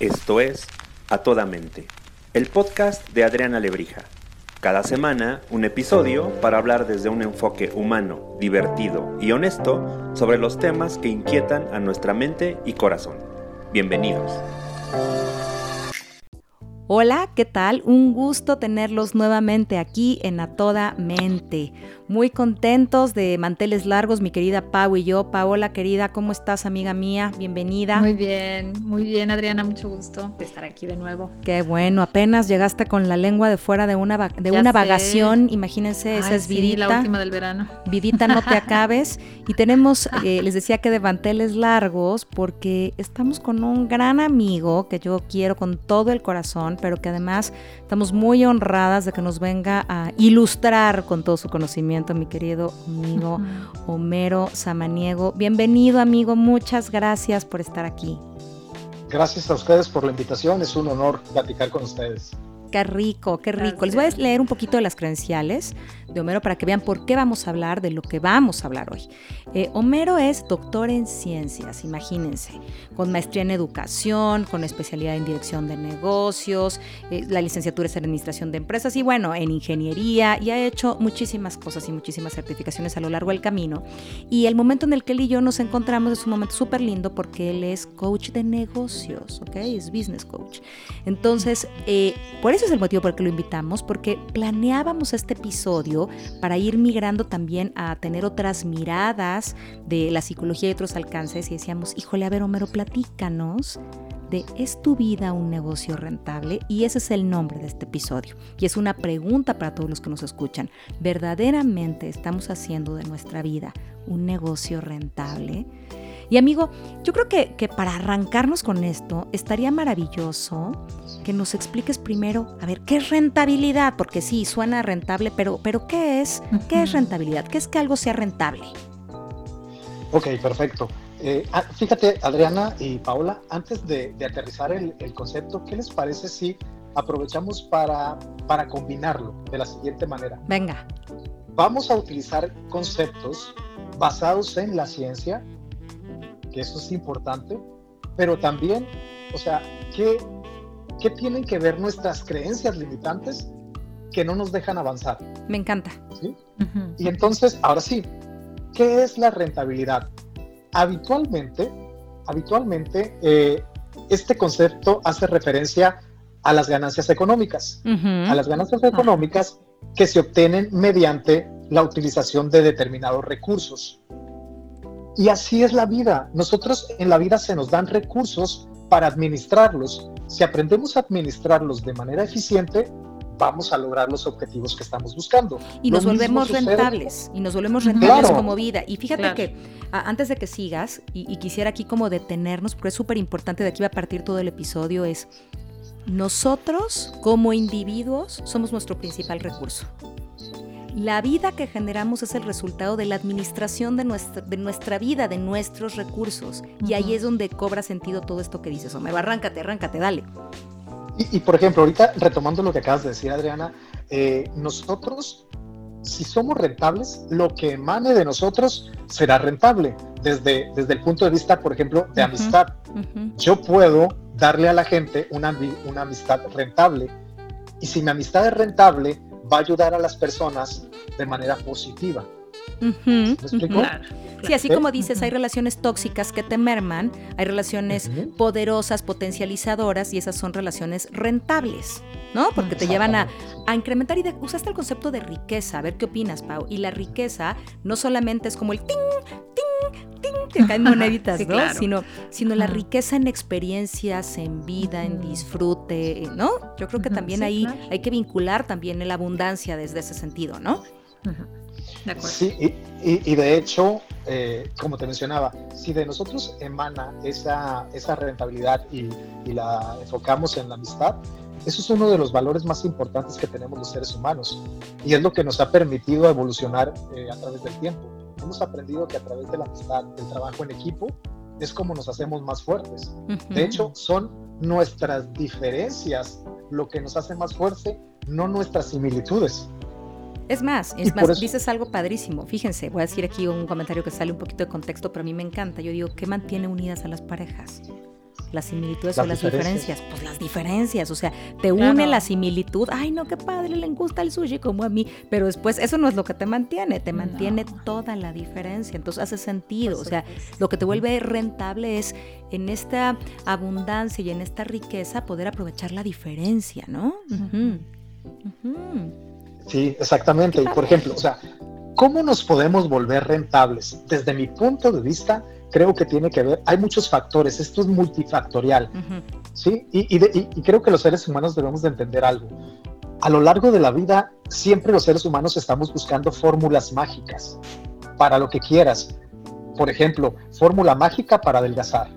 Esto es A Toda Mente, el podcast de Adriana Lebrija. Cada semana un episodio para hablar desde un enfoque humano, divertido y honesto sobre los temas que inquietan a nuestra mente y corazón. Bienvenidos. Hola, ¿qué tal? Un gusto tenerlos nuevamente aquí en A Toda Mente. Muy contentos de manteles largos, mi querida Pau y yo. Paola, querida, ¿cómo estás, amiga mía? Bienvenida. Muy bien, muy bien, Adriana, mucho gusto de estar aquí de nuevo. Qué bueno, apenas llegaste con la lengua de fuera de una, de una vagación. Imagínense, esa es Vidita. la última del verano. Vidita, no te acabes. Y tenemos, eh, les decía que de manteles largos, porque estamos con un gran amigo que yo quiero con todo el corazón, pero que además estamos muy honradas de que nos venga a ilustrar con todo su conocimiento mi querido amigo Homero Samaniego. Bienvenido, amigo. Muchas gracias por estar aquí. Gracias a ustedes por la invitación. Es un honor platicar con ustedes. Qué rico, qué rico. Les voy a leer un poquito de las credenciales de Homero para que vean por qué vamos a hablar de lo que vamos a hablar hoy. Eh, Homero es doctor en ciencias, imagínense, con maestría en educación, con especialidad en dirección de negocios, eh, la licenciatura es en administración de empresas y bueno, en ingeniería y ha hecho muchísimas cosas y muchísimas certificaciones a lo largo del camino. Y el momento en el que él y yo nos encontramos es un momento súper lindo porque él es coach de negocios, ¿ok? Es business coach. Entonces, eh, por eso es el motivo por el que lo invitamos, porque planeábamos este episodio para ir migrando también a tener otras miradas de la psicología y otros alcances y decíamos, híjole, a ver, Homero, platícanos de ¿es tu vida un negocio rentable? Y ese es el nombre de este episodio. Y es una pregunta para todos los que nos escuchan. ¿Verdaderamente estamos haciendo de nuestra vida un negocio rentable? Y amigo, yo creo que, que, para arrancarnos con esto, estaría maravilloso que nos expliques primero, a ver, ¿qué es rentabilidad? Porque sí, suena rentable, pero, pero ¿qué es? ¿Qué es rentabilidad? ¿Qué es que algo sea rentable? Ok, perfecto. Eh, ah, fíjate, Adriana y Paola, antes de, de aterrizar el, el, concepto, ¿qué les parece si aprovechamos para, para combinarlo de la siguiente manera? Venga. Vamos a utilizar conceptos basados en la ciencia, que eso es importante, pero también, o sea, ¿qué, ¿qué tienen que ver nuestras creencias limitantes que no nos dejan avanzar? Me encanta. ¿Sí? Uh -huh. Y entonces, ahora sí, ¿qué es la rentabilidad? Habitualmente, habitualmente eh, este concepto hace referencia a las ganancias económicas, uh -huh. a las ganancias económicas que se obtienen mediante la utilización de determinados recursos. Y así es la vida. Nosotros en la vida se nos dan recursos para administrarlos. Si aprendemos a administrarlos de manera eficiente, vamos a lograr los objetivos que estamos buscando. Y nos volvemos rentables, y nos volvemos rentables claro. como vida. Y fíjate claro. que a, antes de que sigas, y, y, quisiera aquí como detenernos, porque es súper importante, de aquí va a partir todo el episodio, es nosotros como individuos somos nuestro principal recurso. La vida que generamos es el resultado de la administración de nuestra, de nuestra vida, de nuestros recursos. Uh -huh. Y ahí es donde cobra sentido todo esto que dices, Homero. Arráncate, arráncate, dale. Y, y, por ejemplo, ahorita retomando lo que acabas de decir, Adriana, eh, nosotros, si somos rentables, lo que emane de nosotros será rentable. Desde, desde el punto de vista, por ejemplo, de uh -huh. amistad. Uh -huh. Yo puedo darle a la gente una, una amistad rentable. Y si mi amistad es rentable, va a ayudar a las personas de manera positiva. Uh -huh, ¿Me explico? Claro, claro. Sí, así como dices, hay relaciones tóxicas que te merman, hay relaciones uh -huh. poderosas, potencializadoras, y esas son relaciones rentables, ¿no? Porque te llevan a, a incrementar y de, usaste el concepto de riqueza. A ver qué opinas, Pau. Y la riqueza no solamente es como el ting, ting, ting, que caen moneditas, sí, ¿no? Claro. Sino, sino la riqueza en experiencias, en vida, en disfrute, ¿no? Yo creo que también sí, ahí claro. hay que vincular también la abundancia desde ese sentido, ¿no? De acuerdo. Sí, y, y, de hecho, eh, como te mencionaba, si de nosotros emana esa, esa rentabilidad y, y, la enfocamos en la amistad, eso es uno de los valores más importantes que tenemos los seres humanos y es lo que nos ha permitido evolucionar eh, a través del tiempo. Hemos aprendido que a través de la amistad, del trabajo en equipo, es como nos hacemos más fuertes. De hecho, son nuestras diferencias lo que nos hace más fuerte, no nuestras similitudes. Es más, es más, dices algo padrísimo. Fíjense, voy a decir aquí un comentario que sale un poquito de contexto, pero a mí me encanta. Yo digo, ¿qué mantiene unidas a las parejas? Las similitudes o las diferencias. Pues las diferencias, o sea, te une la similitud. Ay, no, qué padre, le gusta el sushi como a mí. Pero después, eso no es lo que te mantiene, te mantiene toda la diferencia. Entonces hace sentido. O sea, lo que te vuelve rentable es en esta abundancia y en esta riqueza poder aprovechar la diferencia, ¿no? Sí, exactamente. Y por ejemplo, o sea, ¿cómo nos podemos volver rentables? Desde mi punto de vista, creo que tiene que ver, hay muchos factores, esto es multifactorial, ¿sí? Y, creo que los seres humanos debemos de entender algo. A lo largo de la vida, siempre los seres humanos estamos buscando fórmulas mágicas para lo que quieras. Por ejemplo, fórmula mágica para adelgazar,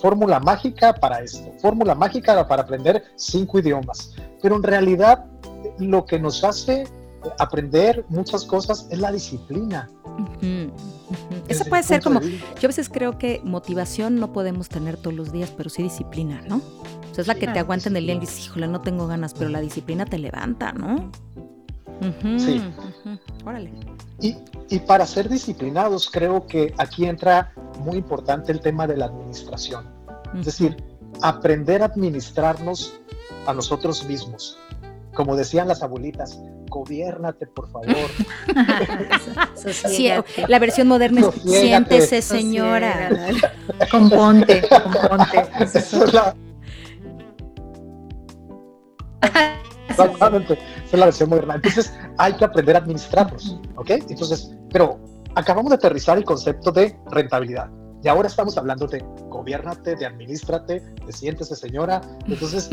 fórmula mágica para esto, fórmula mágica para aprender cinco idiomas. Pero en realidad, lo que nos hace aprender muchas cosas es la disciplina. Eso puede ser como, yo a veces creo que motivación no podemos tener todos los días, pero sí disciplina, ¿no? O sea, es la que te aguanta en el día y dices, híjole, no tengo ganas, pero la disciplina te levanta, ¿no? sí. Órale. Y, y para ser disciplinados, creo que aquí entra muy importante el tema de la administración. Es decir, aprender a administrarnos a nosotros mismos. Como decían las abuelitas, gobiernate, por favor. la versión moderna es siéntese, señora. Componte, componte. Exactamente, esa es la versión moderna. Entonces hay que aprender a administrarnos, ¿ok? Entonces, pero acabamos de aterrizar el concepto de rentabilidad. Y ahora estamos hablando de gobiernate, de administrate, de siéntese señora. Entonces,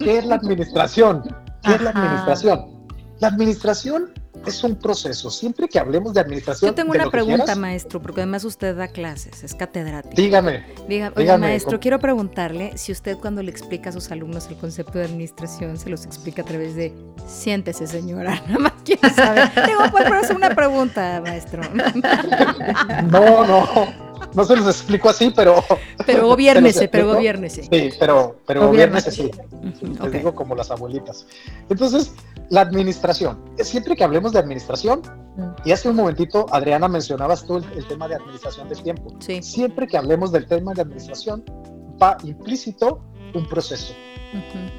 ¿qué es la administración? ¿Qué es la administración? La administración es un proceso. Siempre que hablemos de administración. Yo tengo una pregunta, maestro, porque además usted da clases, es catedrático. Dígame. dígame, maestro, quiero preguntarle si usted cuando le explica a sus alumnos el concepto de administración se los explica a través de siéntese, señora. Nada más quiero saber. Digo, pues, pero es una pregunta, maestro. No, no no se los explico así, pero... Pero gobiernese, pero gobiernese. Sí, pero, pero gobiernese, sí. Les digo como las abuelitas. Entonces, la administración. Siempre que hablemos de administración, y hace un momentito, Adriana, mencionabas tú el, tema de administración del tiempo. Sí. Siempre que hablemos del tema de administración, va implícito un proceso.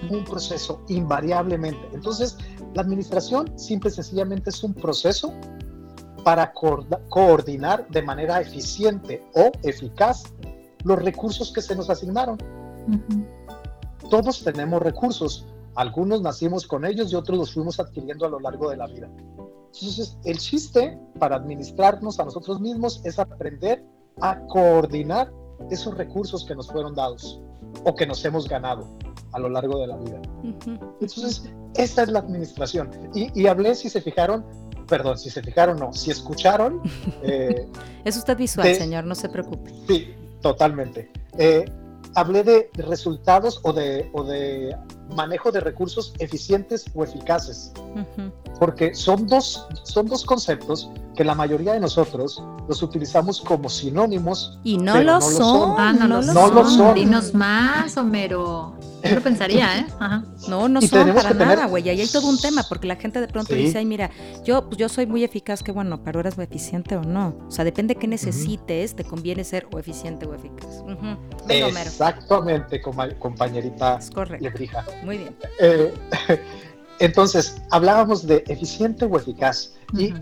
Un proceso, invariablemente. Entonces, la administración simple y sencillamente es un proceso para coordinar de manera eficiente o eficaz los recursos que se nos asignaron. Todos tenemos recursos, algunos nacimos con ellos y otros los fuimos adquiriendo a lo largo de la vida. Entonces, el chiste para administrarnos a nosotros mismos es aprender a coordinar esos recursos que nos fueron dados o que nos hemos ganado a lo largo de la vida. Entonces, esta es la administración. Y, y hablé, si se fijaron, perdón, si se fijaron no, si escucharon. Eh, es usted visual, señor, no se preocupe. Sí, totalmente. Eh, hablé de resultados o de, o de manejo de recursos eficientes o eficaces, porque son dos, son dos conceptos que la mayoría de nosotros los utilizamos como sinónimos. Y no, lo, son. Ah, no, lo, son. Dinos más, Homero. Yo lo pensaría, ¿eh? No, no son para nada, güey. Ahí hay todo un tema, porque la gente de pronto dice, ay, mira, yo, pues, yo soy muy eficaz, que bueno, pero eres eficiente o no. O sea, depende de qué necesites, te conviene ser o eficiente o eficaz. Exactamente, compañerita es correcto. Muy bien. Eh, entonces, hablábamos de eficiente o eficaz. y,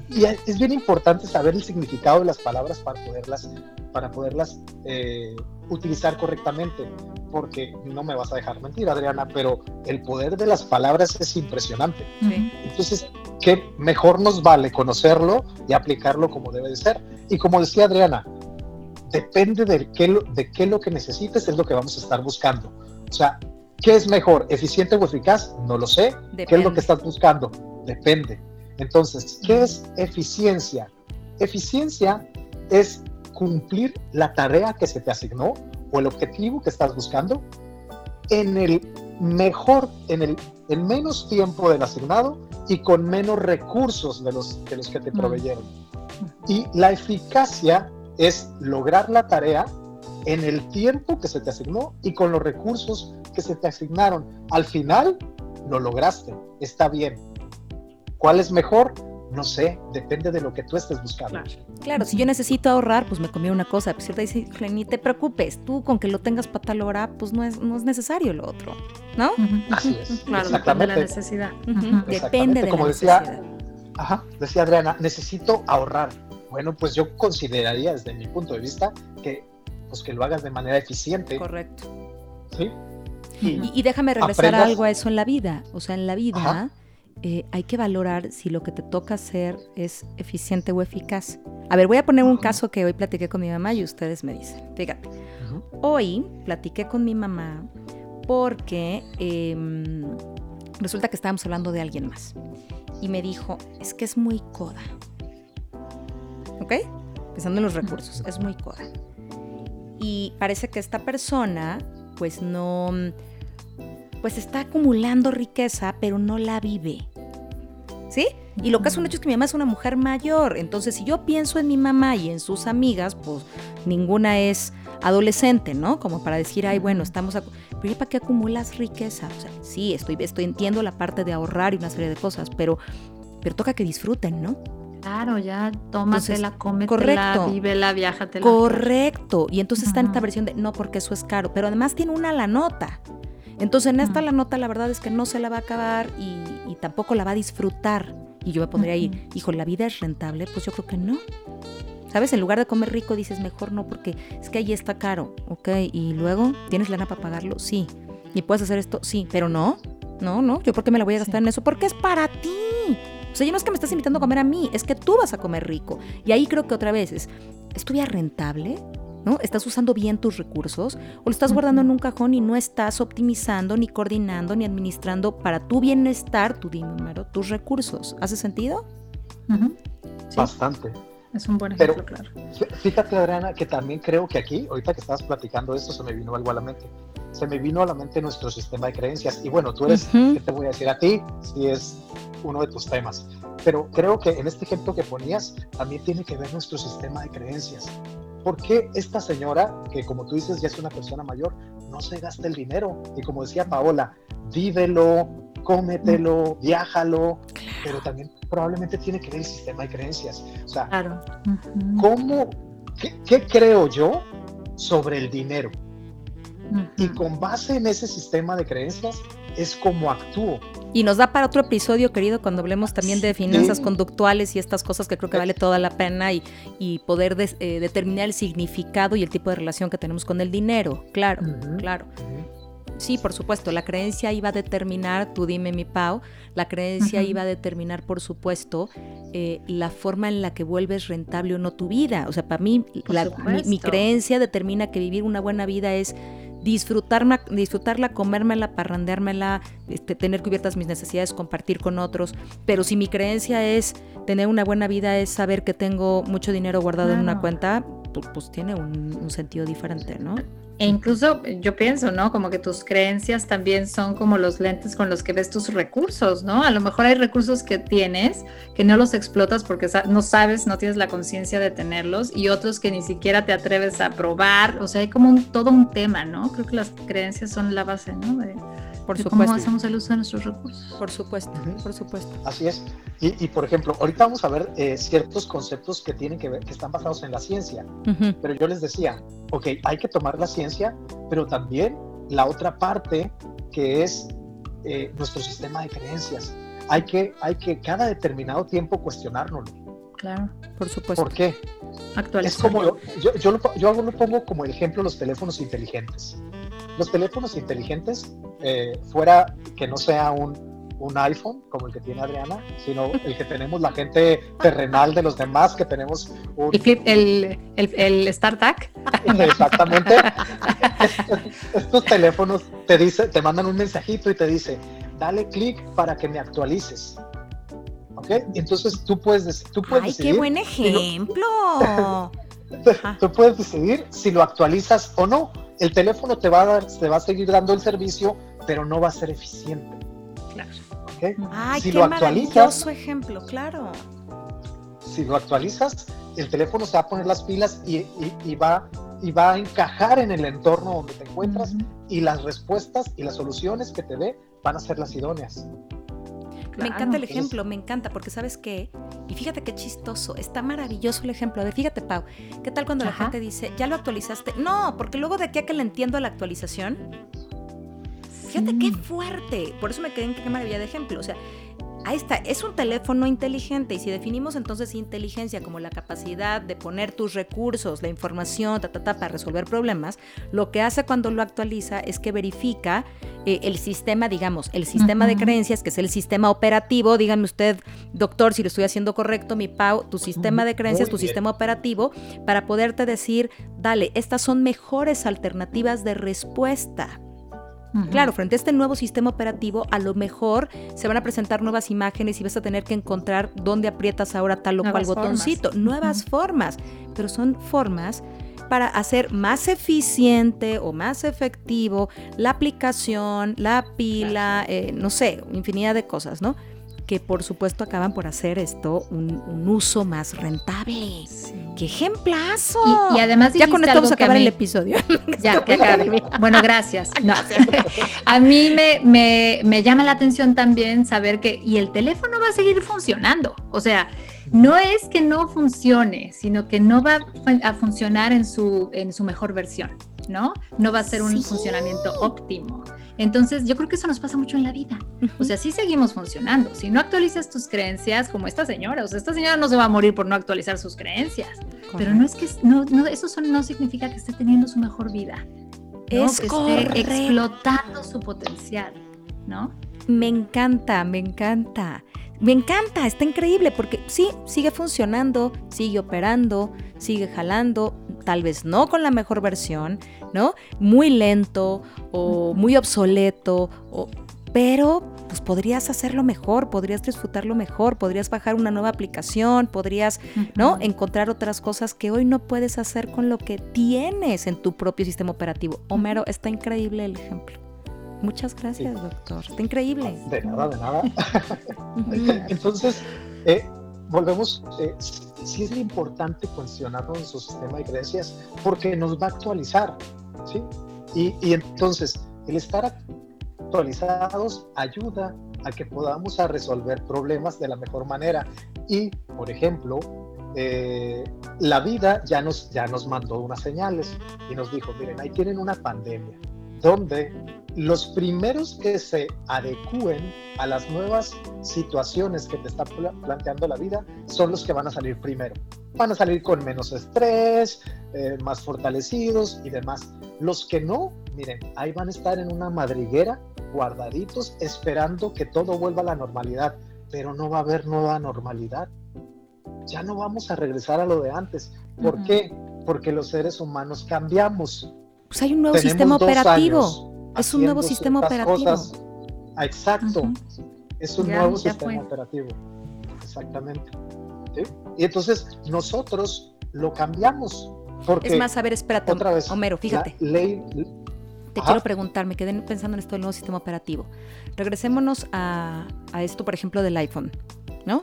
es bien importante saber el significado de las palabras para poderlas, para poderlas eh, utilizar correctamente. Porque no me vas a dejar mentir, Adriana, pero el poder de las palabras es impresionante. Entonces, ¿qué mejor nos vale conocerlo y aplicarlo como debe de ser? Y como decía Adriana, depende de qué, de qué lo que necesites es lo que vamos a estar buscando. O sea, ¿Qué es mejor, eficiente o eficaz? No lo sé. ¿Qué es lo que estás buscando? Depende. Entonces, ¿qué es eficiencia? Eficiencia es cumplir la tarea que se te asignó o el objetivo que estás buscando en el mejor, en el, menos tiempo del asignado y con menos recursos de los, de los que te proveyeron. Y la eficacia es lograr la tarea en el tiempo que se te asignó y con los recursos que se te asignaron. Al final, lo lograste, está bien. ¿Cuál es mejor? No sé, depende de lo que tú estés buscando. Claro, si yo necesito ahorrar, pues me comí una cosa. Pues dice, ni te preocupes, tú con que lo tengas para tal hora, pues no es, no es necesario lo otro, ¿no? Así es. Claro, depende de la necesidad. Depende de Como la decía, necesidad. Ajá, decía Adriana, necesito ahorrar. Bueno, pues yo consideraría desde mi punto de vista que, pues que lo hagas de manera eficiente. Correcto. ¿Sí? Y, déjame regresar a algo a eso en la vida. O sea, en la vida eh, hay que valorar si lo que te toca hacer es eficiente o eficaz. A ver, voy a poner un caso que hoy platiqué con mi mamá y ustedes me dicen. Fíjate, hoy platiqué con mi mamá porque em, resulta que estábamos hablando de alguien más. Y me dijo, es que es muy coda. ¿Ok? Pensando en los recursos, es muy coda. Y parece que esta persona, pues no pues está acumulando riqueza, pero no la vive. ¿Sí? Y lo que es un hecho es que mi mamá es una mujer mayor. Entonces, si yo pienso en mi mamá y en sus amigas, pues ninguna es adolescente, ¿no? Como para decir, ay, bueno, estamos... Pero ¿para qué acumulas riqueza? O sea, sí, estoy, estoy entiendo la parte de ahorrar y una serie de cosas, pero, pero toca que disfruten, ¿no? Claro, ya tómatela, cómetela, correcto, vívela, viájatela. Correcto. Y entonces está en esta versión de, no, porque eso es caro, pero además tiene una la nota. Entonces en esta la nota la verdad es que no se la va a acabar y, tampoco la va a disfrutar. Y yo me pondría ahí, hijo, ¿la vida es rentable? Pues yo creo que no. ¿Sabes? En lugar de comer rico dices mejor no porque es que ahí está caro, ¿ok? Y luego, ¿tienes lana para pagarlo? Sí. ¿Y puedes hacer esto? Sí, pero no. No, no, yo por qué me la voy a gastar en eso? Porque es para ti. O sea, yo no es que me estás invitando a comer a mí, es que tú vas a comer rico. Y ahí creo que otra vez es, ¿es tu vida rentable? ¿no? ¿Estás usando bien tus recursos o lo estás guardando en un cajón y no estás optimizando, ni coordinando, ni administrando para tu bienestar, tu dinero, tus recursos? ¿Hace sentido? Bastante. Es un buen ejemplo, claro. Fíjate, Adriana, que también creo que aquí, ahorita que estabas platicando esto, se me vino algo a la mente. Se me vino a la mente nuestro sistema de creencias. Y bueno, tú eres, ¿qué te voy a decir a ti? Si es uno de tus temas. Pero creo que en este ejemplo que ponías, también tiene que ver nuestro sistema de creencias. ¿Por qué esta señora, que como tú dices ya es una persona mayor, no se gasta el dinero? Y como decía Paola, vívelo, cómetelo, viájalo, pero también probablemente tiene que ver el sistema de creencias. O sea, ¿cómo, qué, creo yo sobre el dinero? Y con base en ese sistema de creencias es como actúo. Y nos da para otro episodio, querido, cuando hablemos también de finanzas conductuales y estas cosas que creo que vale toda la pena y, y poder eh, determinar el significado y el tipo de relación que tenemos con el dinero. Claro, claro. Sí, por supuesto, la creencia iba a determinar, tú dime mi Pau, la creencia iba a determinar, por supuesto, eh, la forma en la que vuelves rentable o no tu vida. O sea, para mí, mi creencia determina que vivir una buena vida es disfrutarla, disfrutarla, comérmela, parrandeármela, este, tener cubiertas mis necesidades, compartir con otros. Pero si mi creencia es tener una buena vida, es saber que tengo mucho dinero guardado en una cuenta, pues, pues tiene un, un, sentido diferente, ¿no? E incluso yo pienso, ¿no? Como que tus creencias también son como los lentes con los que ves tus recursos, ¿no? A lo mejor hay recursos que tienes que no los explotas porque no sabes, no tienes la conciencia de tenerlos y otros que ni siquiera te atreves a probar. O sea, hay como un, todo un tema, ¿no? Creo que las creencias son la base, ¿no? Por supuesto. ¿Cómo hacemos el uso de nuestros recursos? Por supuesto, por supuesto. Así es. Y, por ejemplo, ahorita vamos a ver eh, ciertos conceptos que tienen que ver, que están basados en la ciencia. Pero yo les decía, ok, hay que tomar la ciencia, pero también la otra parte que es eh, nuestro sistema de creencias. Hay que, hay que cada determinado tiempo cuestionárnoslo. Claro, por supuesto. ¿Por qué? Es como, yo, yo, lo, yo lo pongo como ejemplo los teléfonos inteligentes. Los teléfonos inteligentes, eh, fuera que no sea un, un iPhone como el que tiene Adriana, sino el que tenemos la gente terrenal de los demás, que tenemos un... El, el, el, StarTAC. Exactamente. Estos teléfonos te, dice, te mandan un mensajito y te dice, dale clic para que me actualices. ¿Ok? Entonces tú puedes, tú puedes Ay, decidir. qué buen ejemplo. tú puedes decidir si lo actualizas o no. El teléfono te va a dar, te va a seguir dando el servicio, pero no va a ser eficiente. Claro. ¿ok? Ay, Si qué lo actualizas- maravilloso ejemplo, claro. Si lo actualizas, el teléfono se va a poner las pilas y, y- y va, y va a encajar en el entorno donde te encuentras y las respuestas y las soluciones que te dé van a ser las idóneas. Me encanta el ejemplo, me encanta, porque sabes qué, y fíjate qué chistoso, está maravilloso el ejemplo. A ver, fíjate, Pau, ¿qué tal cuando la gente dice, ya lo actualizaste? No, porque luego de aquí a que le entiendo la actualización, fíjate qué fuerte. Por eso me quedé en qué maravilla de ejemplo. O sea, ahí está, es un teléfono inteligente, y si definimos entonces inteligencia como la capacidad de poner tus recursos, la información, ta, ta, ta, para resolver problemas, lo que hace cuando lo actualiza es que verifica eh, el sistema, digamos, el sistema de creencias, que es el sistema operativo, dígame usted, doctor, si lo estoy haciendo correcto, mi Pau, tu sistema de creencias, tu sistema operativo, para poderte decir, dale, estas son mejores alternativas de respuesta. Claro, frente a este nuevo sistema operativo, a lo mejor se van a presentar nuevas imágenes y vas a tener que encontrar dónde aprietas ahora tal o cual formas. botoncito, nuevas formas, pero son formas para hacer más eficiente o más efectivo la aplicación, la pila, eh, no sé, infinidad de cosas, ¿no? Que por supuesto acaban por hacer esto un, un uso más rentable. Sí. ¡Qué ejemplazo! Y, y además ya con esto vamos a acabar mí- el episodio. Ya, que acabe. Bueno, gracias. No. A mí me, me, me llama la atención también saber que, y el teléfono va a seguir funcionando. O sea, no es que no funcione, sino que no va a funcionar en su, en su mejor versión, ¿no? No va a ser un Sí. funcionamiento óptimo. Entonces, yo creo que eso nos pasa mucho en la vida. O sea, sí seguimos funcionando. Si no actualizas tus creencias, como esta señora, o sea, esta señora no se va a morir por no actualizar sus creencias. Pero no es que no, no, eso son- no significa que esté teniendo su mejor vida. ¿no? Es que esté explotando su potencial, ¿no? Me encanta, me encanta. Me encanta, está increíble porque sí, sigue funcionando, sigue operando, sigue jalando, tal vez no con la mejor versión, ¿no? Muy lento o muy obsoleto, o- pero pues podrías hacerlo mejor, podrías disfrutarlo mejor, podrías bajar una nueva aplicación, podrías, ¿no? Encontrar otras cosas que hoy no puedes hacer con lo que tienes en tu propio sistema operativo. Homero, está increíble el ejemplo. Muchas gracias, doctor. Está increíble. De nada, de nada. Entonces, eh, volvemos, eh, sí es importante cuestionarnos nuestro sistema de creencias porque nos va a actualizar, ¿sí? Y, y entonces, el estar actualizados ayuda a que podamos a resolver problemas de la mejor manera. Y, por ejemplo, eh, la vida ya nos, ya nos mandó unas señales y nos dijo, miren, ahí tienen una pandemia, donde los primeros que se adecúen a las nuevas situaciones que te está pla- planteando la vida son los que van a salir primero. Van a salir con menos estrés, eh, más fortalecidos y demás. Los que no, miren, ahí van a estar en una madriguera, guardaditos, esperando que todo vuelva a la normalidad, pero no va a haber nueva normalidad. Ya no vamos a regresar a lo de antes. ¿Por qué? Porque los seres humanos cambiamos. Pues hay un nuevo Tenemos sistema operativo. años Es un nuevo sistema operativo. cosas. Ah, Exacto. Es un Ya, nuevo ya sistema fue. operativo. Exactamente. ¿Sí? Y entonces nosotros lo cambiamos. Porque Es más, a ver, espérate, otra vez, Homero, fíjate. ley, Te Ajá. quiero preguntar, me quedé pensando en esto del nuevo sistema operativo. Regresémonos a, a esto, por ejemplo, del iPhone, ¿no?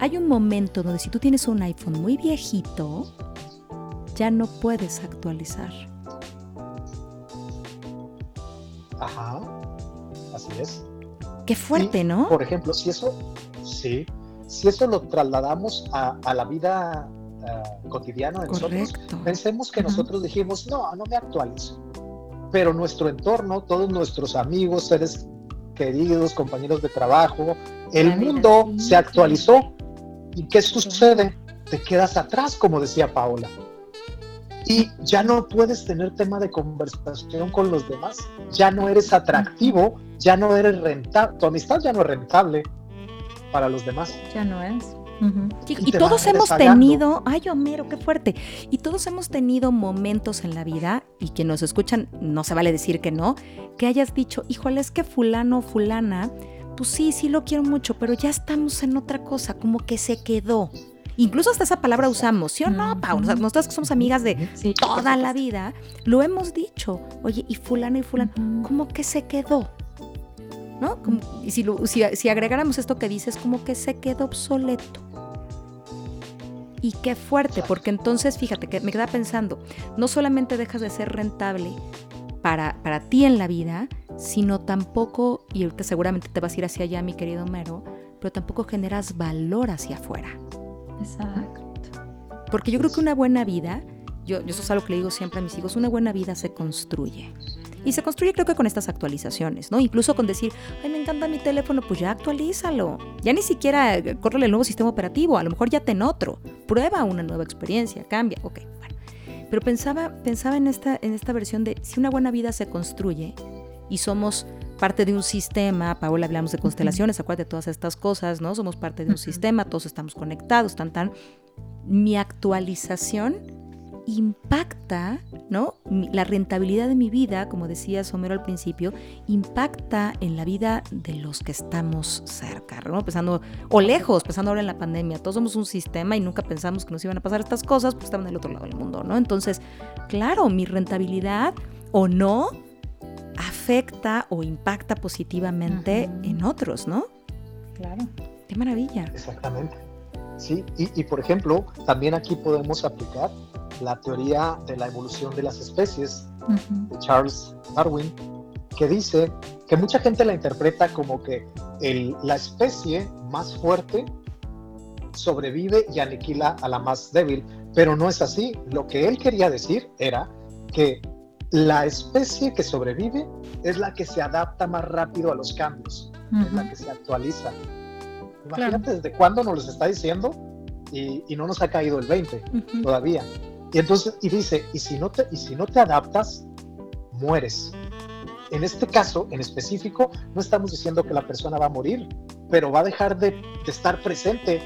Hay un momento donde si tú tienes un iPhone muy viejito, ya no puedes actualizar. Ajá. Así es. Qué fuerte, Y, ¿no? Por ejemplo, si eso, sí, si eso lo trasladamos a, a la vida ah, cotidiana de nosotros. Pensemos que nosotros dijimos, no, no me actualizo. Pero nuestro entorno, todos nuestros amigos, seres queridos, compañeros de trabajo, el La mundo se actualizó. ¿Y qué sucede? Te quedas atrás, como decía Paola. Y ya no puedes tener tema de conversación con los demás. Ya no eres atractivo, ya no eres rentable. Tu amistad ya no es rentable para los demás. Ya no es. Y, y y te todos hemos tenido, ay Homero, qué fuerte. Y todos hemos tenido momentos en la vida, y quien nos escuchan, no se vale decir que no, que hayas dicho, híjole, es que fulano o fulana, pues sí, sí lo quiero mucho, pero ya estamos en otra cosa, como que se quedó. Incluso hasta esa palabra usamos, ¿sí o no, Pau? nosotras que somos amigas de toda la vida, lo hemos dicho. Oye, y fulano y fulano, como que se quedó. ¿No? y si, si, agregáramos esto que dices, como que se quedó obsoleto. Y qué fuerte, porque entonces, fíjate, que me queda pensando, no solamente dejas de ser rentable para, para ti en la vida, sino tampoco, y ahorita seguramente te vas a ir hacia allá, mi querido Mero, pero tampoco generas valor hacia afuera. Exacto. Porque yo creo que una buena vida, yo, eso es algo que le digo siempre a mis hijos, una buena vida se construye. Y se construye creo que con estas actualizaciones, ¿no? Incluso con decir, ay, me encanta mi teléfono, pues ya actualízalo. Ya ni siquiera eh, córrele el nuevo sistema operativo, a lo mejor ya ten otro. Prueba una nueva experiencia, cambia, ok, bueno. Pero pensaba, pensaba en, esta, en esta versión de si una buena vida se construye y somos parte de un sistema, Paola hablamos de constelaciones, acuérdate de todas estas cosas, ¿no? Somos parte de un sistema, todos estamos conectados, tan tan. Mi actualización impacta, ¿no? La rentabilidad de mi vida, como decía Somero al principio, impacta en la vida de los que estamos cerca, ¿no? Pensando, o lejos, pensando ahora en la pandemia, todos somos un sistema y nunca pensamos que nos iban a pasar estas cosas, pues estaban del otro lado del mundo, ¿no? Entonces, claro, mi rentabilidad o no afecta o impacta positivamente en otros, ¿no? Claro. Qué maravilla. Exactamente. Sí, y, por ejemplo, también aquí podemos aplicar la teoría de la evolución de las especies de Charles Darwin, que dice que mucha gente la interpreta como que la especie más fuerte sobrevive y aniquila a la más débil, pero no es así. Lo que él quería decir era que la especie que sobrevive es la que se adapta más rápido a los cambios, es la que se actualiza. Imagínate desde cuándo nos los está diciendo y, no nos ha caído el 20 todavía. Y entonces, y dice, y si, no te, y si no te adaptas, mueres. En este caso, en específico, no estamos diciendo que la persona va a morir, pero va a dejar de, de estar presente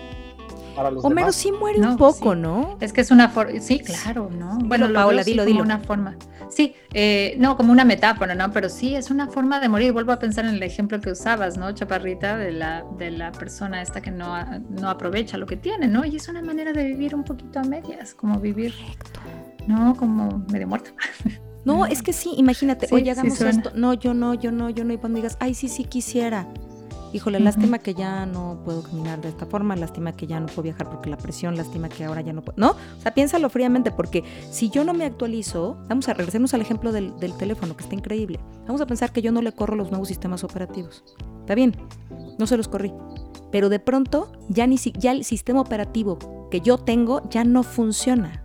para los o menos sí muere un poco, ¿no? Es que es una forma, sí, claro, ¿no? Bueno, lo Paola, dilo, dilo. una forma. Sí, eh, no, como una metáfora, ¿no? Pero sí, es una forma de morir. Vuelvo a pensar en el ejemplo que usabas, ¿no, Chaparrita? De la, de la persona esta que no, no aprovecha lo que tiene, ¿no? Y es una manera de vivir un poquito a medias, como vivir, ¿no? Como medio muerta. No, es que sí, imagínate, oye, hagamos esto. No, yo no, yo no, yo no. Y cuando digas, ay, sí, sí quisiera híjole, lástima que ya no puedo caminar de esta forma, lástima que ya no puedo viajar porque la presión, lástima que ahora ya no puedo, ¿no? O sea, piénsalo fríamente porque si yo no me actualizo, vamos a regresarnos al ejemplo del, teléfono, que está increíble, vamos a pensar que yo no le corro los nuevos sistemas operativos. Está bien, no se los corrí, pero de pronto ya, ni si, ya el sistema operativo que yo tengo ya no funciona.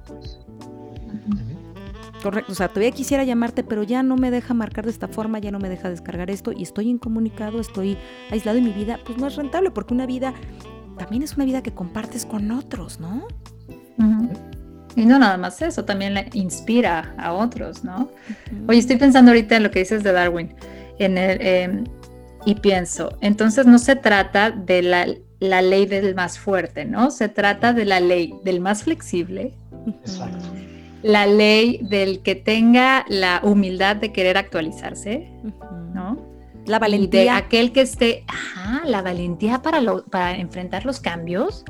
Correcto, o sea, todavía quisiera llamarte, pero ya no me deja marcar de esta forma, ya no me deja descargar esto y estoy incomunicado, estoy aislado y mi vida pues no es rentable porque una vida también es una vida que compartes con otros, ¿no? Y no nada más eso, también le inspira a otros, ¿no? Oye, estoy pensando ahorita en lo que dices de Darwin en el, em, y pienso, entonces no se trata de la, la, ley del más fuerte, ¿no? Se trata de la ley del más flexible. Exacto la ley del que tenga la humildad de querer actualizarse, ¿no? La valentía. de aquel que esté, ajá, la valentía para, para enfrentar los cambios,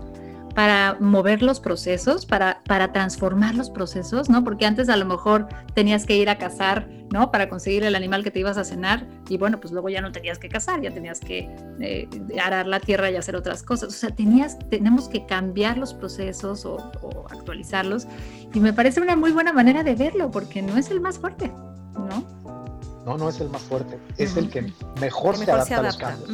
para mover los procesos, para, para transformar los procesos, ¿no? Porque antes a lo mejor tenías que ir a cazar, ¿no? Para conseguir el animal que te ibas a cenar y bueno, pues luego ya no tenías que cazar, ya tenías que eh, arar la tierra y hacer otras cosas. O sea, tenías, tenemos que cambiar los procesos o, actualizarlos y me parece una muy buena manera de verlo porque no es el más fuerte, ¿no? No, no es el más fuerte, es el que mejor, se, adapta a los cambios.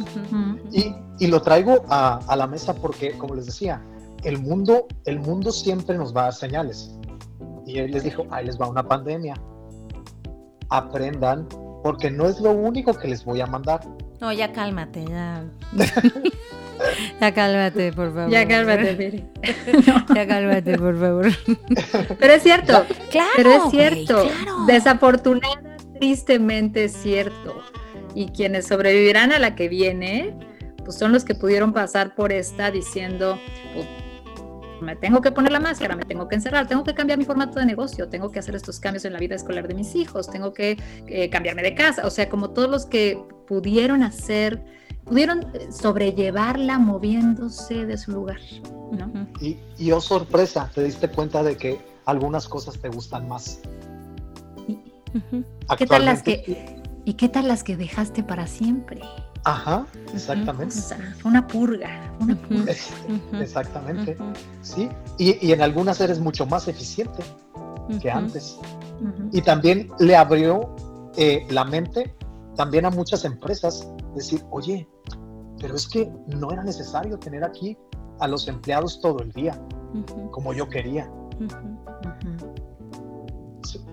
y, y, lo traigo a, a la mesa porque, como les decía, el mundo, el mundo siempre nos va a dar señales. Y él les dijo, ahí les va una pandemia. Aprendan, porque no es lo único que les voy a mandar. No, ya cálmate, ya. ya cálmate, por favor. Ya cálmate, Piri. Ya cálmate, por favor. Pero es cierto. Claro. Pero es cierto. Desafortunadamente, tristemente es cierto. Y quienes sobrevivirán a la que viene, pues son los que pudieron pasar por esta diciendo, pues, me tengo que poner la máscara, me tengo que encerrar, tengo que cambiar mi formato de negocio, tengo que hacer estos cambios en la vida escolar de mis hijos, tengo que eh, cambiarme de casa, o sea, como todos los que pudieron hacer pudieron eh, sobrellevarla moviéndose de su lugar. ¿no? y, y oh sorpresa, te diste cuenta de que algunas cosas te gustan más. ¿Qué tal las que, ¿Y qué tal las que dejaste para siempre? Ajá, exactamente. fue una purga, una purga. exactamente. Sí, y, y, en algunas eres mucho más eficiente que antes. Y también le abrió eh, la mente también a muchas empresas, decir, oye, pero es que no era necesario tener aquí a los empleados todo el día, como yo quería.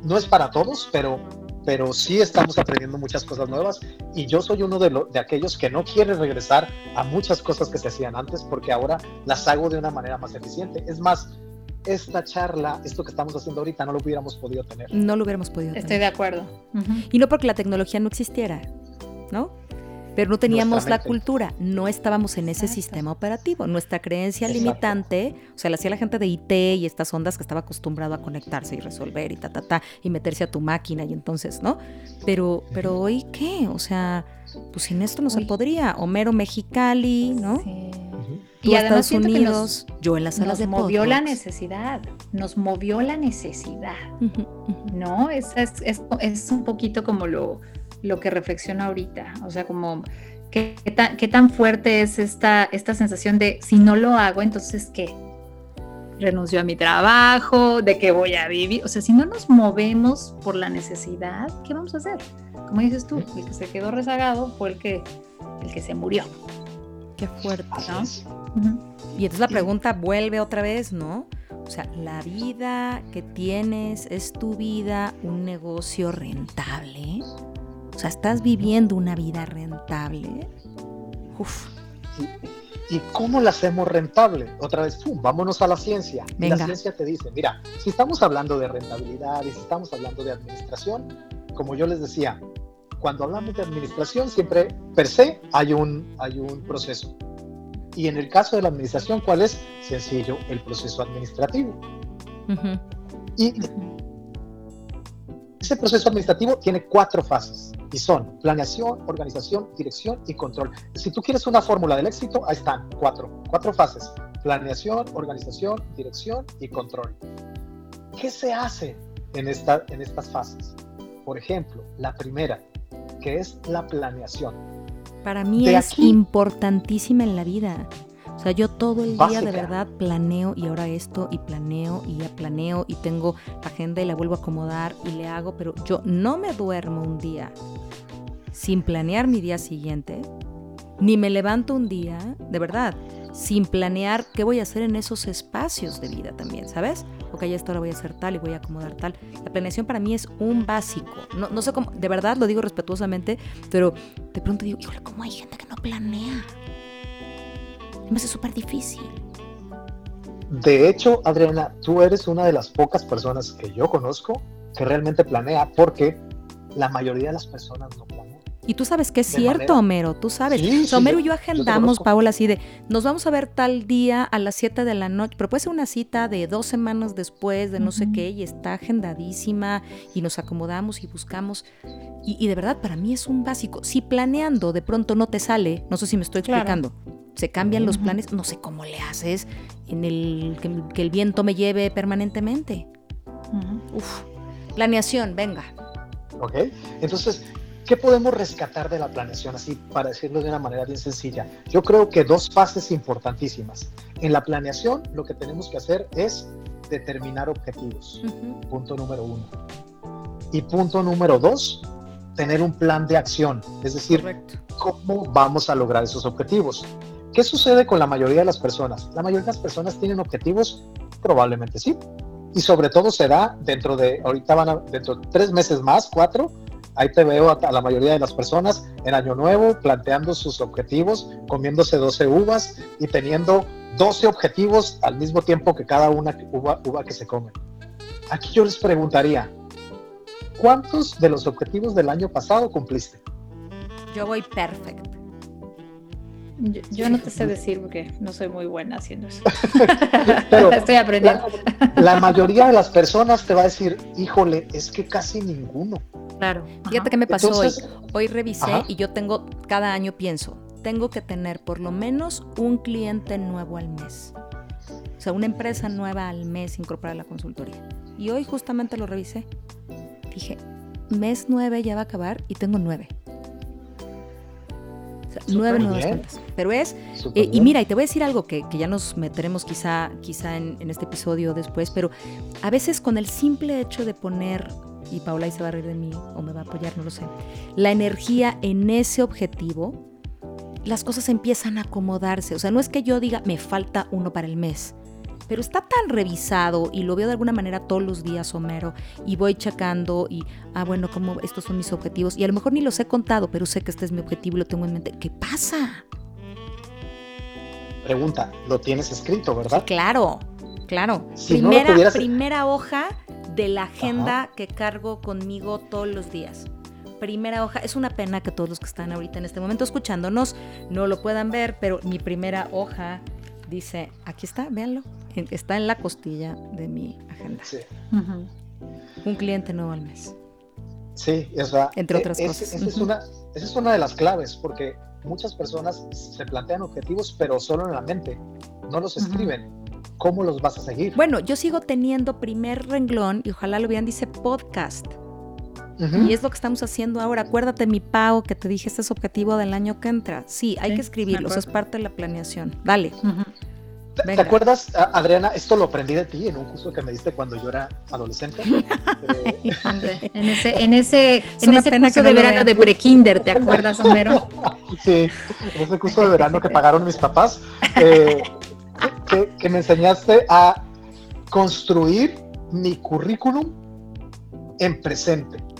No es para todos, pero pero sí estamos aprendiendo muchas cosas nuevas y yo soy uno de, de aquellos que no quiere regresar a muchas cosas que se hacían antes porque ahora las hago de una manera más eficiente. Es más, esta charla, esto que estamos haciendo ahorita, no lo hubiéramos podido tener. No lo hubiéramos podido tener. Estoy de acuerdo. Y no porque la tecnología no existiera, ¿no? Pero no teníamos la cultura, no estábamos en ese sistema operativo. Nuestra creencia limitante, o sea, la hacía la gente de IT y estas ondas que estaba acostumbrado a conectarse y resolver y ta, ta, ta, y meterse a tu máquina y entonces, ¿no? Pero, pero hoy, ¿qué? O sea, pues sin esto no se podría. Homero Mexicali, ¿no? Sí. y además Estados Unidos, yo en las salas nos movió la necesidad, nos movió la necesidad, ¿no? Es, es, es, es un poquito como lo lo que reflexiono ahorita. O sea, como qué, tan, qué tan fuerte es esta, esta sensación de si no lo hago, entonces qué? Renuncio a mi trabajo, de qué voy a vivir. O sea, si no nos movemos por la necesidad, ¿qué vamos a hacer? Como dices tú, el que se quedó rezagado fue el que, el que se murió. Qué fuerte, ¿no? Y entonces la pregunta vuelve otra vez, ¿no? O sea, la vida que tienes es tu vida un negocio rentable. O sea, estás viviendo una vida rentable. Uf. ¿Y, cómo la hacemos rentable? Otra vez, ¡pum! vámonos a la ciencia. Y la ciencia te dice, mira, si estamos hablando de rentabilidad y si estamos hablando de administración, como yo les decía, cuando hablamos de administración, siempre per se hay un, hay un proceso. Y en el caso de la administración, ¿cuál es? Sencillo, el proceso administrativo. Y ese proceso administrativo tiene cuatro fases y son planeación, organización, dirección y control. Si tú quieres una fórmula del éxito, ahí están cuatro, cuatro fases. Planeación, organización, dirección y control. ¿Qué se hace en, esta, en estas fases? Por ejemplo, la primera, que es la planeación. Para mí es importantísima en la vida. O sea, yo todo el día de verdad planeo y ahora esto y planeo y ya planeo y tengo la agenda y la vuelvo a acomodar y le hago, pero yo no me duermo un día sin planear mi día siguiente, ni me levanto un día, de verdad, sin planear qué voy a hacer en esos espacios de vida también, ¿sabes? Ok, ya esta hora voy a hacer tal y voy a acomodar tal. La planeación para mí es un básico. No, no sé cómo, de verdad lo digo respetuosamente, pero de pronto digo, híjole, ¿cómo hay gente que no planea? Me hace súper difícil. De hecho, Adriana, tú eres una de las pocas personas que yo conozco que realmente planea porque la mayoría de las personas no planean. Y tú sabes que es cierto, Homero, tú sabes. Homero y yo agendamos, Paola, así de, nos vamos a ver tal día a las 7 de la noche, pero puede ser una cita de dos semanas después, de no sé qué, y está agendadísima, y nos acomodamos y buscamos. Y, de verdad, para mí es un básico. Si planeando de pronto no te sale, no sé si me estoy explicando, se cambian los planes, no sé cómo le haces en el que, el viento me lleve permanentemente. Uf, planeación, venga. Ok, entonces, ¿qué podemos rescatar de la planeación así para decirlo de una manera bien sencilla? Yo creo que dos fases importantísimas. En la planeación lo que tenemos que hacer es determinar objetivos, punto número uno. Y punto número dos, tener un plan de acción, es decir, cómo vamos a lograr esos objetivos. ¿Qué sucede con la mayoría de las personas? La mayoría de las personas tienen objetivos, probablemente sí. Y sobre todo será dentro de, ahorita van a, dentro de tres meses más, cuatro, ahí te veo a, la mayoría de las personas en Año Nuevo planteando sus objetivos, comiéndose 12 uvas y teniendo 12 objetivos al mismo tiempo que cada una uva, uva que se come. Aquí yo les preguntaría, ¿cuántos de los objetivos del año pasado cumpliste? Yo voy perfecto. Yo, no te sé decir porque no soy muy buena haciendo eso. Estoy aprendiendo. La, mayoría de las personas te va a decir, híjole, es que casi ninguno. Claro. Fíjate qué me pasó hoy. Hoy revisé y yo tengo, cada año pienso, tengo que tener por lo menos un cliente nuevo al mes. O sea, una empresa nueva al mes incorporada a la consultoría. Y hoy justamente lo revisé. Dije, mes nueve ya va a acabar y tengo nueve. nueve nuevas cuentas. Pero es, eh, y mira, y te voy a decir algo que, ya nos meteremos quizá, quizá en, en, este episodio después, pero a veces con el simple hecho de poner, y Paula ahí se va a reír de mí o me va a apoyar, no lo sé, la energía en ese objetivo, las cosas empiezan a acomodarse. O sea, no es que yo diga, me falta uno para el mes pero está tan revisado y lo veo de alguna manera todos los días, Homero, y voy checando y, ah, bueno, como estos son mis objetivos, y a lo mejor ni los he contado, pero sé que este es mi objetivo y lo tengo en mente. ¿Qué pasa? Pregunta, lo tienes escrito, ¿verdad? claro, claro. primera, primera hoja de la agenda que cargo conmigo todos los días primera hoja. Es una pena que todos los que están ahorita en este momento escuchándonos no lo puedan ver, pero mi primera hoja dice, aquí está, véanlo, está en la costilla de mi agenda. Sí. Un cliente nuevo al mes. Sí, es verdad. Entre otras cosas. Esa es, una, esa es una de las claves, porque muchas personas se plantean objetivos, pero solo en la mente, no los escriben. ¿Cómo los vas a seguir? Bueno, yo sigo teniendo primer renglón, y ojalá lo vean, dice podcast. Y es lo que estamos haciendo ahora. Acuérdate, mi Pau, que te dije, este es objetivo del año que entra. Sí, hay que escribirlos, es parte de la planeación. Dale. ¿Te, acuerdas, Adriana? Esto lo aprendí de ti en un curso que me diste cuando yo era adolescente. en ese, en ese, en ese curso de verano de prekinder, ¿te acuerdas, Homero? sí, en ese curso de verano que pagaron mis papás, eh, que me enseñaste a construir mi currículum en presente.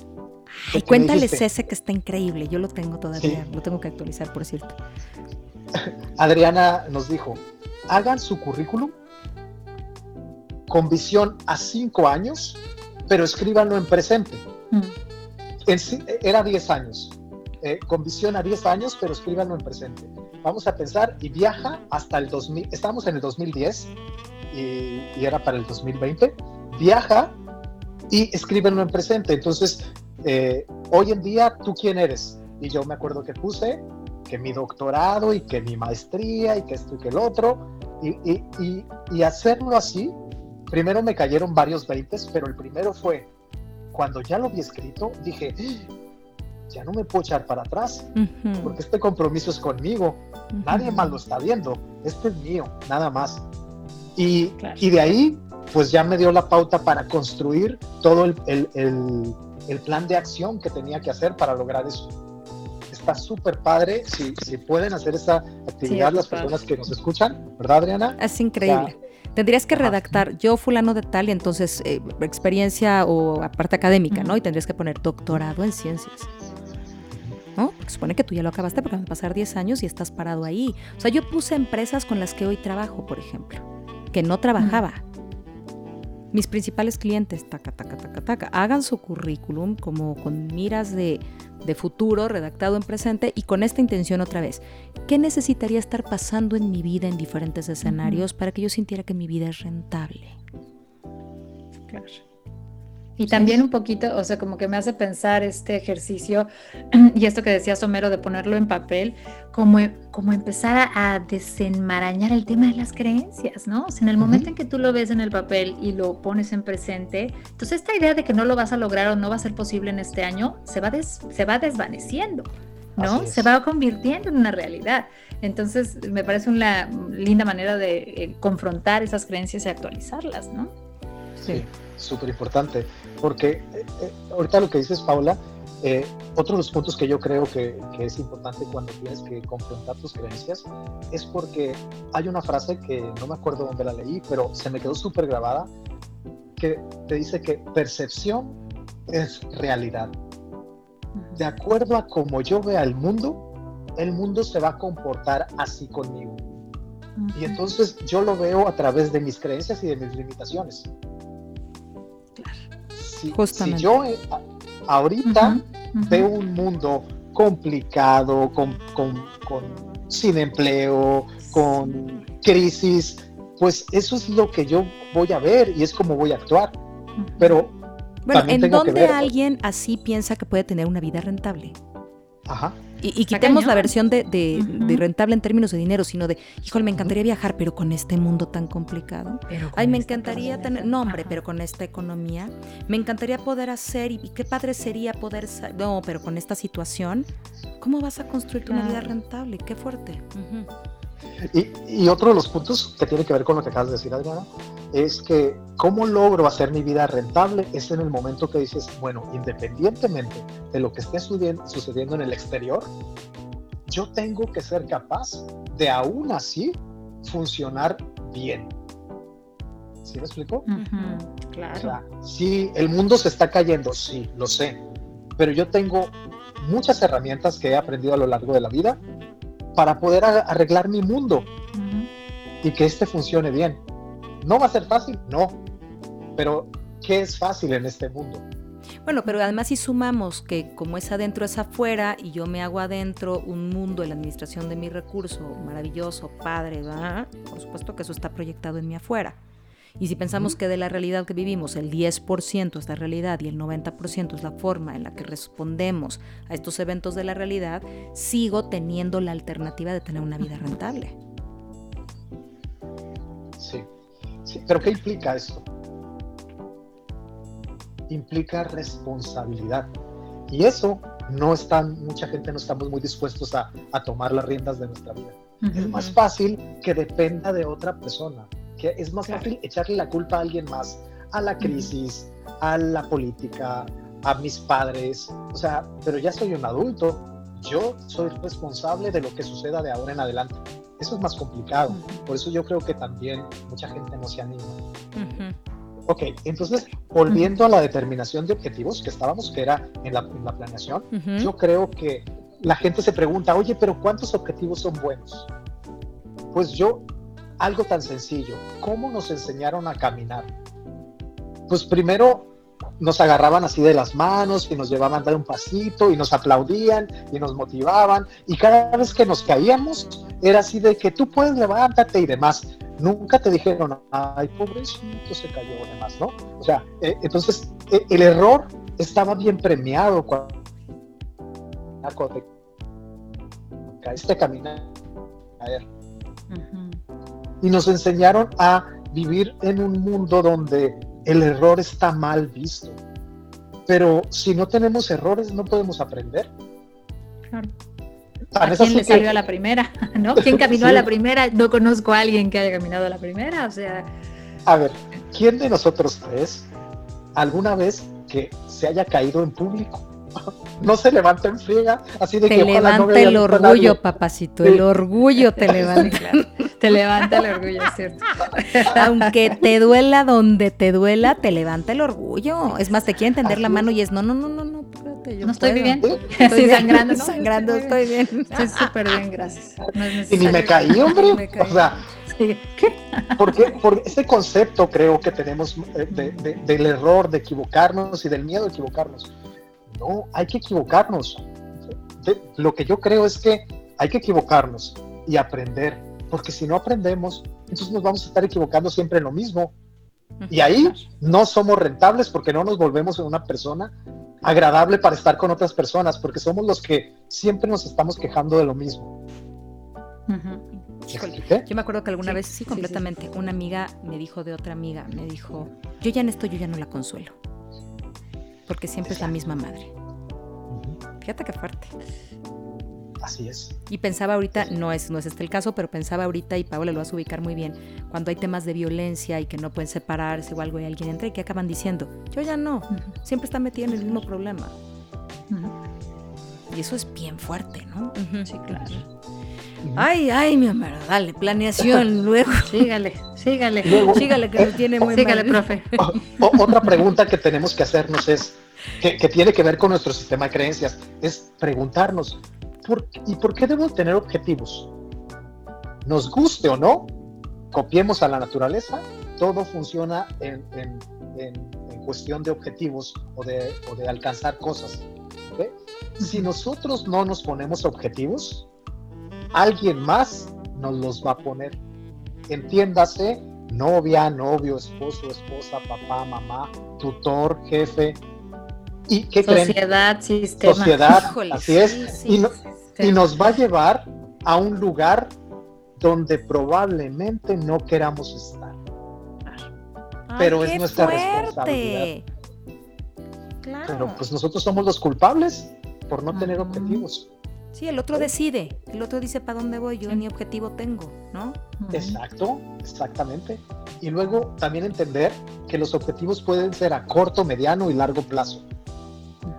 Y cuéntales ese que está increíble, yo lo tengo todavía, lo tengo que actualizar, por cierto. Adriana nos dijo, hagan su currículum con visión a cinco años, pero escríbanlo en presente. Mm. era 10 años, eh, con visión a 10 años, pero escríbanlo en presente. Vamos a pensar y viaja hasta el 2000, estamos en el 2010 y, y era para el 2020, viaja y escríbenlo en presente. Entonces, eh, hoy en día, ¿tú quién eres? Y yo me acuerdo que puse que mi doctorado y que mi maestría y que esto y que el otro. Y, y, y, hacerlo así, primero me cayeron varios veintes, pero el primero fue, cuando ya lo vi escrito, dije, ya no me puedo echar para atrás, porque este compromiso es conmigo, nadie más lo está viendo, este es mío, nada más. Y, y, de ahí, pues ya me dio la pauta para construir todo el, el, el el plan de acción que tenía que hacer para lograr eso. Está súper padre si, si, pueden hacer esa actividad las personas que nos escuchan, ¿verdad, Adriana? Es increíble. tendrías que redactar yo fulano de tal y entonces eh, experiencia o aparte académica, ¿no? Y tendrías que poner doctorado en ciencias. ¿no? Porque supone que tú ya lo acabaste porque van a pasar 10 años y estás parado ahí. O sea, yo puse empresas con las que hoy trabajo, por ejemplo, que no trabajaba. Mis principales clientes, taca, taca, taca, taca, hagan su currículum como con miras de, futuro, redactado en presente y con esta intención otra vez. ¿Qué necesitaría estar pasando en mi vida en diferentes escenarios para que yo sintiera que mi vida es rentable? Claro. Y también un poquito, o sea, como que me hace pensar este ejercicio y esto que decía Somero de ponerlo en papel, como, como empezar a, desenmarañar el tema de las creencias, ¿no? O sea, en el momento en que tú lo ves en el papel y lo pones en presente, entonces esta idea de que no lo vas a lograr o no va a ser posible en este año se va, se va desvaneciendo. ¿no? Se va convirtiendo en una realidad. Entonces, me parece una linda manera de eh, confrontar esas creencias y actualizarlas, ¿no? Sí, súper importante porque eh, eh, ahorita lo que dices, Paula, eh, otro de los puntos que yo creo que, que, es importante cuando tienes que confrontar tus creencias es porque hay una frase que no me acuerdo dónde la leí, pero se me quedó súper grabada, que te dice que percepción es realidad. De acuerdo a cómo yo vea el mundo, el mundo se va a comportar así conmigo. Y entonces yo lo veo a través de mis creencias y de mis limitaciones si, yo eh, ahorita veo un mundo complicado, con, sin empleo, con crisis, pues eso es lo que yo voy a ver y es como voy a actuar. Pero bueno, ¿en dónde alguien así piensa que puede tener una vida rentable? Ajá. Y, quitemos la versión de, rentable en términos de dinero, sino de, híjole, me encantaría viajar, pero con este mundo tan complicado. Ay, me encantaría tener, no hombre, pero con esta economía. Me encantaría poder hacer, y, qué padre sería poder, no, pero con esta situación, ¿cómo vas a construir una vida rentable? Qué fuerte. Y, otro de los puntos que tiene que ver con lo que acabas de decir, Adriana, es que cómo logro hacer mi vida rentable es en el momento que dices, bueno, independientemente de lo que esté sucediendo en el exterior, yo tengo que ser capaz de aún así funcionar bien. ¿Sí me explico? claro. O sea, sí, el mundo se está cayendo, sí, lo sé, pero yo tengo muchas herramientas que he aprendido a lo largo de la vida para poder arreglar mi mundo y que este funcione bien. ¿No va a ser fácil? No. Pero, ¿qué es fácil en este mundo? Bueno, pero además si sumamos que como es adentro es afuera y yo me hago adentro un mundo en la administración de mi recurso maravilloso, padre, ¿verdad? por supuesto que eso está proyectado en mi afuera. Y si pensamos que de la realidad que vivimos el 10% es la realidad y el 90% es la forma en la que respondemos a estos eventos de la realidad, sigo teniendo la alternativa de tener una vida rentable. Sí, sí pero ¿qué implica esto? implica responsabilidad. Y eso no están, mucha gente no estamos muy dispuestos a, tomar las riendas de nuestra vida. Es más fácil que dependa de otra persona, que es más fácil echarle la culpa a alguien más, a la crisis, a la política, a mis padres, o sea, pero ya soy un adulto, yo soy responsable de lo que suceda de ahora en adelante. Eso es más complicado, por eso yo creo que también mucha gente no se anima. Ok, entonces, volviendo a la determinación de objetivos que estábamos, que era en la, planeación, yo creo que la gente se pregunta, oye, pero ¿cuántos objetivos son buenos? Pues yo, algo tan sencillo, ¿cómo nos enseñaron a caminar? Pues primero nos agarraban así de las manos y nos llevaban a dar un pasito y nos aplaudían y nos motivaban y cada vez que nos caíamos era así de que tú puedes levantarte y demás nunca te dijeron, ay, pobrecito, se cayó o demás, ¿no? O sea, eh, entonces eh, el error estaba bien premiado cuando caíste caminar. Y nos enseñaron a vivir en un mundo donde el error está mal visto. Pero si no tenemos errores, no podemos aprender. Claro. ¿A quién le salió a la primera? ¿No? ¿Quién caminó a la primera? No conozco a alguien que haya caminado a la primera, o sea... A ver, ¿quién de nosotros tres alguna vez que se haya caído en público? no se levanta en friega, así de te que levanta el orgullo, papacito, el orgullo te levanta. Te levanta el orgullo, es cierto. Aunque te duela donde te duela, te levanta el orgullo. Es más, te quiere entender la mano y es no, no, no, no, no, no estoy bien. Estoy sangrando, sangrando, estoy bien. Estoy súper bien, gracias. y ni me caí, hombre. O sea, ¿qué? Porque, por ese concepto creo que tenemos eh, del error, de equivocarnos y del miedo a equivocarnos. No, hay que equivocarnos. lo que yo creo es que hay que equivocarnos y aprender, porque si no aprendemos, entonces nos vamos a estar equivocando siempre en lo mismo. Y ahí no somos rentables porque no nos volvemos una persona agradable para estar con otras personas, porque somos los que siempre nos estamos quejando de lo mismo. yo me acuerdo que alguna vez, sí, completamente, una amiga me dijo de otra amiga, me dijo, yo ya en esto yo ya no la consuelo, porque siempre es la misma madre. Fíjate qué fuerte. Así es. Y pensaba ahorita, no es, no es este el caso, pero pensaba ahorita, y Paola lo vas a ubicar muy bien, cuando hay temas de violencia y que no pueden separarse o algo y alguien entra y que acaban diciendo, yo ya no, siempre está metida en el mismo problema. Y eso es bien fuerte, ¿no? Sí, claro. Ay, ay, mi amor, dale, planeación, luego. Sígale, sígale, sígale que lo tiene muy Sígale, profe. otra pregunta que tenemos que hacernos es, que, que, tiene que ver con nuestro sistema de creencias, es preguntarnos, ¿y por qué debo tener objetivos? Nos guste o no, copiemos a la naturaleza, todo funciona en, cuestión de objetivos o de, alcanzar cosas. Si nosotros no nos ponemos objetivos, alguien más nos los va a poner. Entiéndase, novia, novio, esposo, esposa, papá, mamá, tutor, jefe. ¿Y qué Sociedad, sistema. Sociedad, así es. y, y nos va a llevar a un lugar donde probablemente no queramos estar. Pero es nuestra responsabilidad. Claro. Pero pues nosotros somos los culpables por no tener objetivos. Sí, el otro decide, el otro dice para dónde voy, yo ni objetivo tengo, ¿no? Exacto, exactamente. Y luego también entender que los objetivos pueden ser a corto, mediano y largo plazo.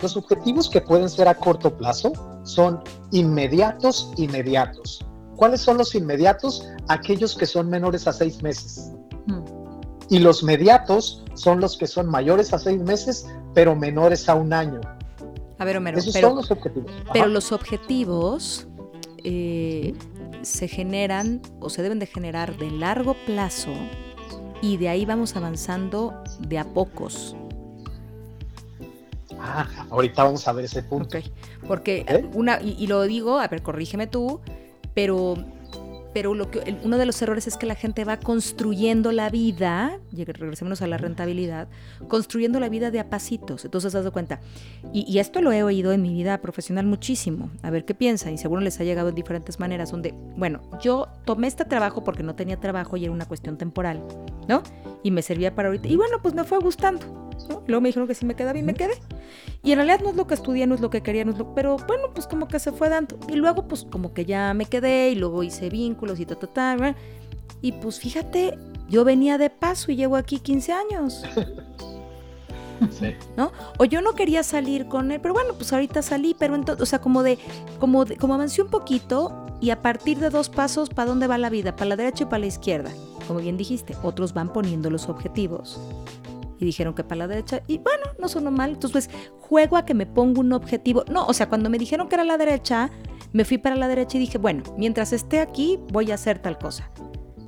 Los objetivos que pueden ser a corto plazo son inmediatos, inmediatos. ¿Cuáles son los inmediatos? Aquellos que son menores a seis meses. Y los mediatos son los que son mayores a seis meses, pero menores a un año. A ver, Homero, Esos son los objetivos. Pero los objetivos eh, se generan o se deben de generar de largo plazo y de ahí vamos avanzando de a pocos. Ah, ahorita vamos a ver ese punto. Porque una, y, lo digo, a ver, corrígeme tú, pero pero lo que, uno de los errores es que la gente va construyendo la vida, regresémonos a la rentabilidad, construyendo la vida de a pasitos. Entonces, has dado cuenta. Y, esto lo he oído en mi vida profesional muchísimo. A ver qué piensan. Y seguro les ha llegado en diferentes maneras. Donde, bueno, yo tomé este trabajo porque no tenía trabajo y era una cuestión temporal, ¿no? Y me servía para ahorita. Y bueno, pues me fue gustando. Luego me dijeron que si me quedaba y me quedé. Y en realidad no es lo que estudié, no es lo que quería, no es lo... Pero bueno, pues como que se fue dando. Y luego pues como que ya me quedé y luego hice vínculos y ta, ta, ta. Y pues fíjate, yo venía de paso y llevo aquí 15 años. Sí. ¿No? O yo no quería salir con él, pero bueno, pues ahorita salí, pero entonces, o sea, como de, como de, como avancé un poquito y a partir de dos pasos, ¿para dónde va la vida? ¿Para la derecha y para la izquierda? Como bien dijiste, otros van poniendo los objetivos y dijeron que para la derecha y bueno, no sonó mal. Entonces, pues, juego a que me pongo un objetivo. No, o sea, cuando me dijeron que era la derecha, me fui para la derecha y dije, bueno, mientras esté aquí, voy a hacer tal cosa.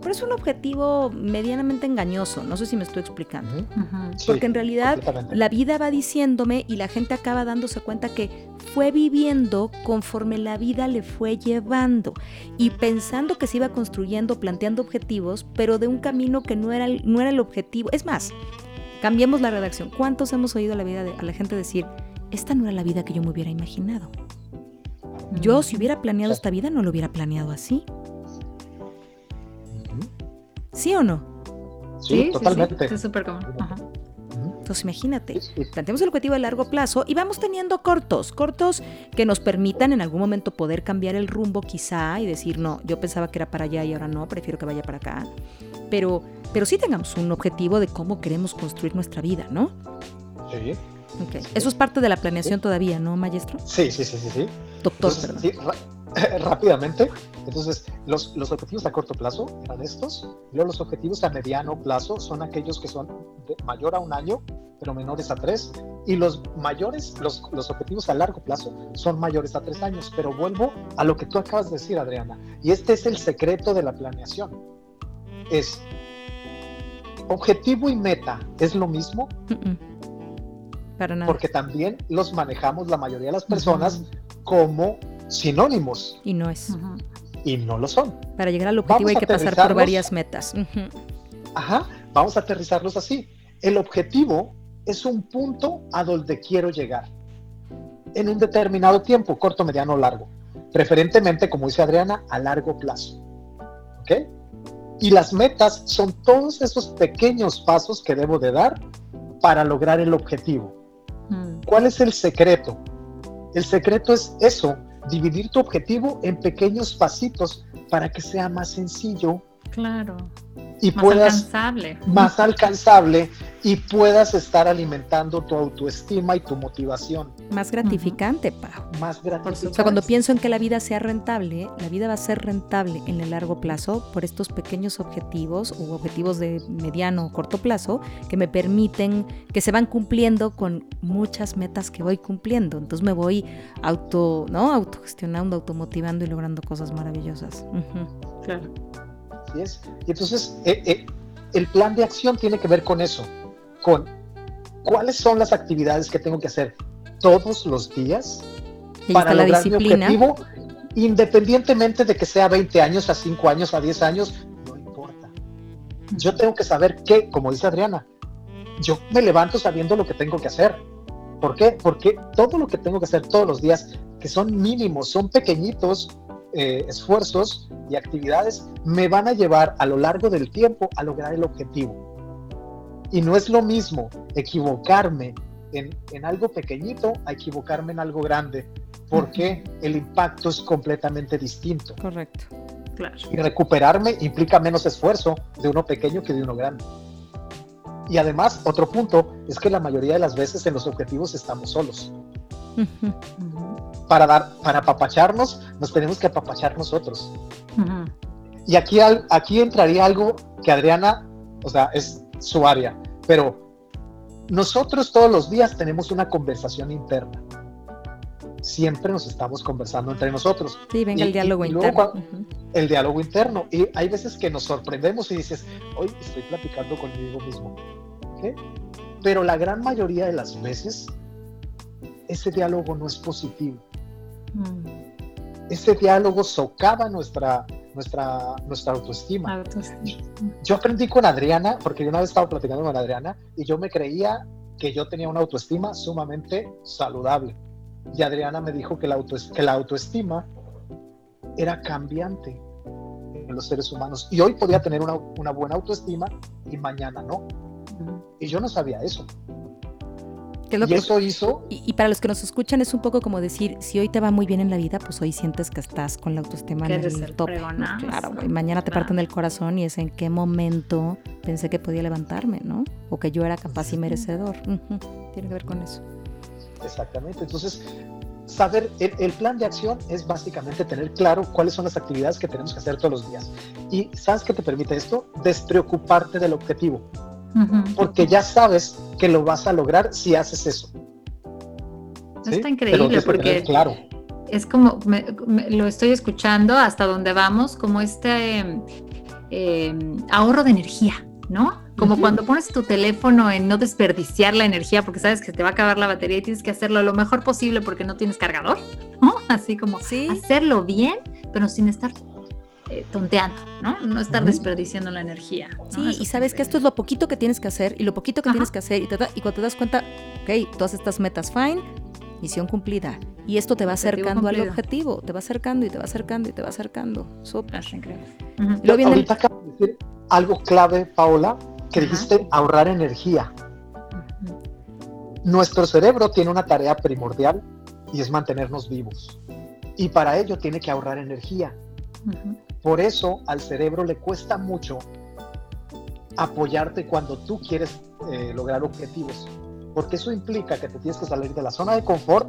Pero es un objetivo medianamente engañoso, no sé si me estoy explicando. Porque en realidad la vida va diciéndome y la gente acaba dándose cuenta que fue viviendo conforme la vida le fue llevando y pensando que se iba construyendo, planteando objetivos, pero de un camino que no era, no era el objetivo. Es más, Cambiemos la redacción. ¿Cuántos hemos oído a la, vida de, a la gente decir, esta no era la vida que yo me hubiera imaginado? Yo si hubiera planeado esta vida no lo hubiera planeado así. ¿Sí o no? Sí, totalmente. es súper común. Entonces imagínate, planteemos el objetivo a largo plazo y vamos teniendo cortos, cortos que nos permitan en algún momento poder cambiar el rumbo quizá y decir, no, yo pensaba que era para allá y ahora no, prefiero que vaya para acá. Pero pero sí tengamos un objetivo de cómo queremos construir nuestra vida, ¿no? Sí. Okay. Eso es parte de la planeación todavía, ¿no, maestro? Sí, sí, sí, sí. sí. Doctor, perdón. Sí, rápidamente, entonces los, los, objetivos a corto plazo eran estos, luego los objetivos a mediano plazo son aquellos que son de mayor a un año, pero menores a tres, y los mayores, los, los objetivos a largo plazo son mayores a tres años, pero vuelvo a lo que tú acabas de decir, Adriana, y este es el secreto de la planeación, es objetivo y meta es lo mismo. Para nada. Porque también los manejamos la mayoría de las personas como sinónimos. Y no es. Y no lo son. Para llegar al objetivo hay que pasar por varias metas. Ajá, vamos a aterrizarlos así. El objetivo es un punto a donde quiero llegar en un determinado tiempo, corto, mediano o largo. Preferentemente, como dice Adriana, a largo plazo. ¿Ok? Y las metas son todos esos pequeños pasos que debo de dar para lograr el objetivo. Mm. ¿Cuál es el secreto? El secreto es eso, dividir tu objetivo en pequeños pasitos para que sea más sencillo. Claro y más alcanzable. más alcanzable y puedas estar alimentando tu autoestima y tu motivación. Más gratificante, Pau. Más gratificante. O sea, cuando pienso en que la vida sea rentable, la vida va a ser rentable en el largo plazo por estos pequeños objetivos o objetivos de mediano o corto plazo que me permiten, que se van cumpliendo con muchas metas que voy cumpliendo. Entonces me voy auto, ¿no? Autogestionando, automotivando y logrando cosas maravillosas. Claro. Y entonces eh, eh, el plan de acción tiene que ver con eso, con cuáles son las actividades que tengo que hacer todos los días para lograr mi objetivo, independientemente de que sea 20 años, a 5 años, a 10 años, no importa. Yo tengo que saber qué, como dice Adriana, yo me levanto sabiendo lo que tengo que hacer. ¿Por qué? Porque todo lo que tengo que hacer todos los días que son mínimos, son pequeñitos eh, esfuerzos y actividades, me van a llevar a lo largo del tiempo a lograr el objetivo. Y no es lo mismo equivocarme en, en algo pequeñito a equivocarme en algo grande, porque el impacto es completamente distinto. Correcto. Claro. Y recuperarme implica menos esfuerzo de uno pequeño que de uno grande. Y además, otro punto es que la mayoría de las veces en los objetivos estamos solos. Para dar, para apapacharnos, nos tenemos que apapachar nosotros. ujú. Y aquí, al- aquí entraría algo que Adriana, o sea, es su área, pero nosotros todos los días tenemos una conversación interna. Siempre nos estamos conversando entre nosotros. Sí, venga Y- el diálogo y- y luego interno. el diálogo interno. Y hay veces que nos sorprendemos y dices, hoy estoy platicando conmigo mismo. Pero la gran mayoría de las veces, ese diálogo no es positivo. Mm. Ese diálogo socava nuestra, nuestra, nuestra autoestima. Autoestima. Yo aprendí con Adriana, porque yo una vez estaba platicando con Adriana y yo me creía que yo tenía una autoestima sumamente saludable. Y Adriana me dijo que la, que la autoestima era cambiante en los seres humanos. Y hoy podía tener una, una buena autoestima y mañana no. Ujú. Y yo no sabía eso. Que es lo Y que- eso hizo, y, y para los que nos escuchan es un poco como decir, si hoy te va muy bien en la vida, pues hoy sientes que estás con la autoestima en el fregonazo. Claro, güey. Mañana te parten el corazón y es en qué momento pensé que podía levantarme, ¿no? O que yo era capaz y merecedor. Tiene que ver con eso. exactamente. Entonces, saber, el, el plan de acción es básicamente tener claro cuáles son las actividades que tenemos que hacer todos los días. Y ¿sabes qué te permite esto? Despreocuparte del objetivo. Porque ya sabes que lo vas a lograr si haces eso. Está Pero increíble porque claro, es como, me- me- lo estoy escuchando hasta donde vamos, como este eh, eh, ahorro de energía, ¿no? Como cuando pones tu teléfono en no desperdiciar la energía porque sabes que te va a acabar la batería y tienes que hacerlo lo mejor posible porque no tienes cargador, ¿no? Así como Sí. hacerlo bien, pero sin estar eh, tonteando, ¿no? No estar desperdiciando la energía. ¿no? Sí, Eso y sabes que esto es lo poquito que tienes que hacer y lo poquito que Ajá. tienes que hacer y, te da- y cuando te das cuenta, ok, todas estas metas, fine, misión cumplida. Y esto te va Objetivo acercando al objetivo, te va acercando y te va acercando y te va acercando. Súper. El- ahorita acabas de decir algo clave, Paola, que Ajá. dijiste ahorrar energía. Nuestro cerebro tiene una tarea primordial y es mantenernos vivos. Y para ello tiene que ahorrar energía. Por eso al cerebro le cuesta mucho apoyarte cuando tú quieres eh, lograr objetivos. Porque eso implica que te tienes que salir de la zona de confort,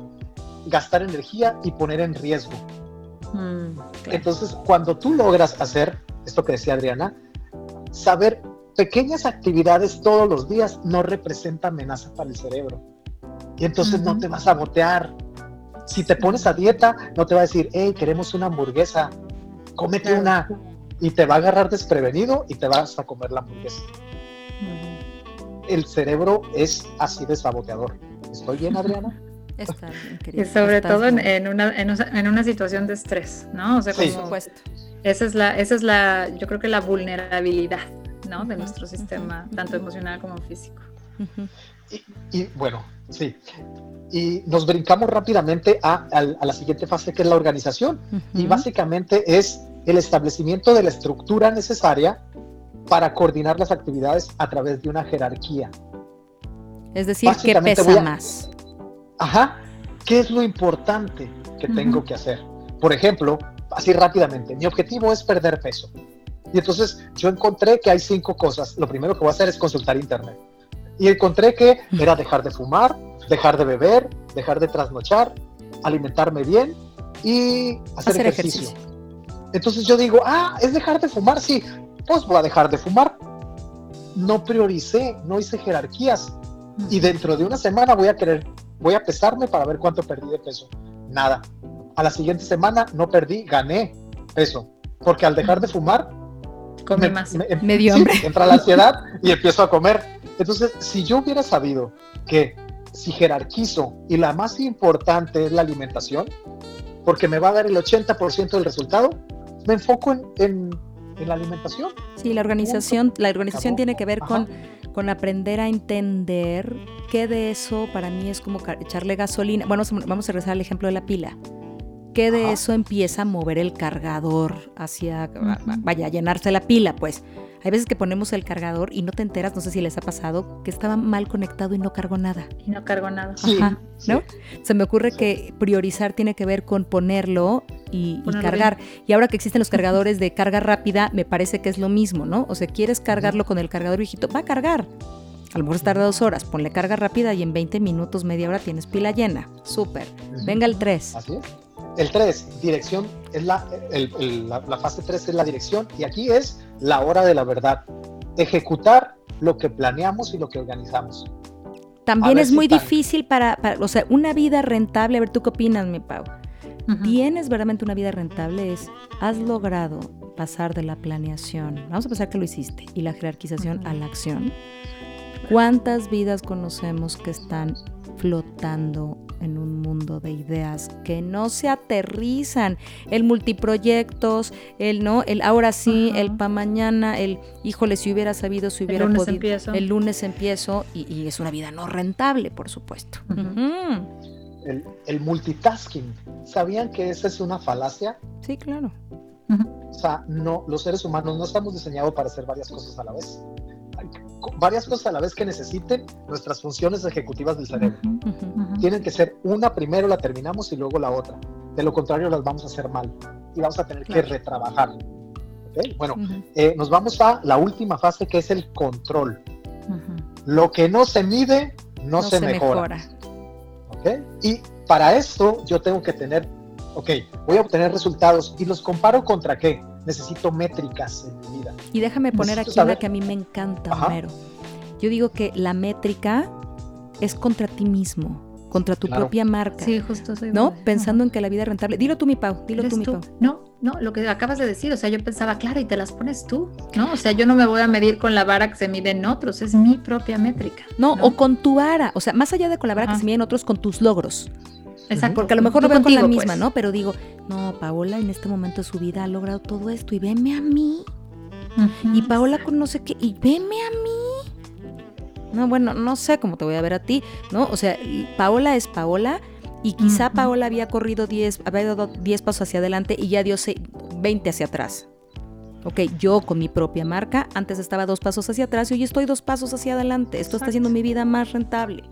gastar energía y poner en riesgo. Mm. Entonces, cuando tú logras hacer esto que decía Adriana, saber pequeñas actividades todos los días no representa amenaza para el cerebro. Y entonces no te vas a botear. Si te pones a dieta, no te va a decir, hey, queremos una hamburguesa, cómete Claro. una. Y te va a agarrar desprevenido y te vas a comer la hamburguesa. El cerebro es así de saboteador. ¿Estoy bien, Adriana? Está bien, Y sobre estás todo en, bien. en una, en, una- en una situación de estrés, ¿no? O sea, Sí. Por como- supuesto. esa es la, esa es la, yo creo que la vulnerabilidad, ¿no? De nuestro sistema, tanto emocional como físico. Y, bueno, sí. Y nos brincamos rápidamente a, al- a la siguiente fase, que es la organización. Y Ujú. básicamente es el establecimiento de la estructura necesaria para coordinar las actividades a través de una jerarquía. Es decir, ¿qué básicamente pesa a- más? Ajá, ¿qué es lo importante que Ujú. tengo que hacer? Por ejemplo, así rápidamente, mi objetivo es perder peso. Y entonces yo encontré que hay cinco cosas. Lo primero que voy a hacer es consultar internet. Y encontré que era dejar de fumar, dejar de beber, dejar de trasnochar, alimentarme bien y hacer, Hacer ejercicio. ejercicio. Entonces yo digo, ah, es dejar de fumar, sí, pues voy a dejar de fumar. No prioricé, no hice jerarquías. Y dentro de una semana voy a querer, voy a pesarme para ver cuánto perdí de peso. Nada. A la siguiente semana no perdí, gané peso. Porque al dejar de fumar, Come me- más. me- Me dio sí, hambre. entra la ansiedad y empiezo a comer. Entonces, si yo hubiera sabido que si jerarquizo y la más importante es la alimentación, porque me va a dar el 80% del resultado, me enfoco en, en- en la alimentación. Sí, la organización, la organización Acabó. tiene que ver Ajá. con, con aprender a entender qué de eso para mí es como echarle gasolina. Bueno, vamos a- vamos a regresar al ejemplo de la pila. ¿Qué de eso empieza a mover el cargador hacia, vaya, a llenarse la pila, pues. Hay veces que ponemos el cargador y no te enteras, no sé si les ha pasado, que estaba mal conectado y no cargó nada. Y no cargó nada. Ajá, ¿no? Se me ocurre que priorizar tiene que ver con ponerlo y, cargar. Y ahora que existen los cargadores de carga rápida, me parece que es lo mismo, ¿no? O sea, quieres cargarlo con el cargador viejito, va a cargar. A lo mejor tarda dos horas, ponle carga rápida y en 20 minutos, media hora tienes pila llena. Súper. Venga el 3. Así es. El 3, dirección, es la, la, fase 3 es la dirección y aquí es la hora de la verdad. Ejecutar lo que planeamos y lo que organizamos. También es muy difícil para, o sea, una vida rentable, a ver tú qué opinas, mi Pau. ¿Tienes verdaderamente una vida rentable? Es, has logrado pasar de la planeación, vamos a pensar que lo hiciste, y la jerarquización a la acción. ¿Cuántas vidas conocemos que están flotando en un mundo de ideas que no se aterrizan. El multiproyectos, el no, el ahora sí, el pa mañana, el híjole, si hubiera sabido, si hubiera el lunes podido. Empiezo. El lunes empiezo y, es una vida no rentable, por supuesto. el, multitasking. ¿Sabían que esa es una falacia? Sí, claro. O sea, no, los seres humanos no estamos diseñados para hacer varias cosas a la vez varias cosas a la vez que necesiten nuestras funciones ejecutivas del cerebro. Tienen que ser una primero la terminamos y luego la otra. De lo contrario las vamos a hacer mal y vamos a tener que retrabajar. Bueno, eh, nos vamos a la última fase que es el control. Lo que no se mide no, se, mejora. Y para esto yo tengo que tener, ok, voy a obtener resultados y los comparo contra qué? Necesito métricas en mi vida. Y déjame poner aquí una que a mí me encanta, Homero. Yo digo que la métrica es contra ti mismo, contra tu propia marca. Sí, justo soy ¿No? Pensando en que la vida es rentable. Dilo tú, mi Pau, dilo tú, mi Pau. No, no, lo que acabas de decir, o sea, yo pensaba, claro, y te las pones tú, ¿no? O sea, yo no me voy a medir con la vara que se mide en otros, es mi propia métrica. No, o con tu vara, o sea, más allá de con la vara que se mide en otros, con tus logros. Exacto. Porque a lo mejor no veo con la misma, pues. ¿no? Pero digo, no, Paola en este momento de su vida ha logrado todo esto y veme a mí. Y Paola con no sé qué, y veme a mí. No, bueno, no sé cómo te voy a ver a ti, ¿no? O sea, Paola es Paola y quizá Paola había corrido 10, había dado 10 pasos hacia adelante y ya dio 20 hacia atrás. Ok, yo con mi propia marca, antes estaba dos pasos hacia atrás y hoy estoy dos pasos hacia adelante. Esto está haciendo mi vida más rentable.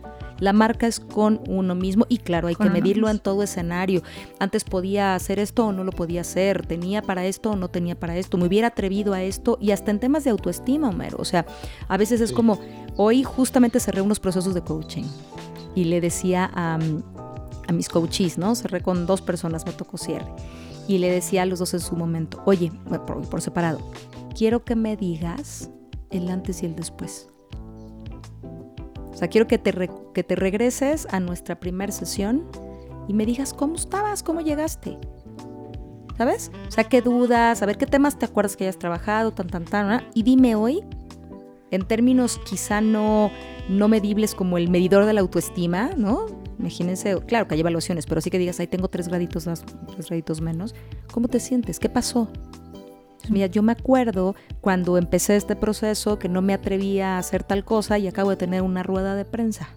La marca es con uno mismo y claro, hay que medirlo en todo escenario. Antes podía hacer esto o no lo podía hacer, tenía para esto o no tenía para esto, me hubiera atrevido a esto y hasta en temas de autoestima, Homero. O sea, a veces es como, hoy justamente cerré unos procesos de coaching y le decía a, a mis coaches, ¿no? Cerré con dos personas, me tocó cierre. Y le decía a los dos en su momento, oye, por, por separado, quiero que me digas el antes y el después. O sea, quiero que te, que te regreses a nuestra primera sesión y me digas cómo estabas, cómo llegaste. ¿Sabes? O sea, qué dudas, a ver qué temas te acuerdas que hayas trabajado, tan, tan, tan. Y dime hoy, en términos quizá no, no medibles como el medidor de la autoestima, ¿no? Imagínense, claro que hay evaluaciones, pero sí que digas, ahí tengo tres graditos más, tres graditos menos. ¿Cómo te sientes? ¿Qué pasó? Mira, yo me acuerdo cuando empecé este proceso que no me atrevía a hacer tal cosa y acabo de tener una rueda de prensa.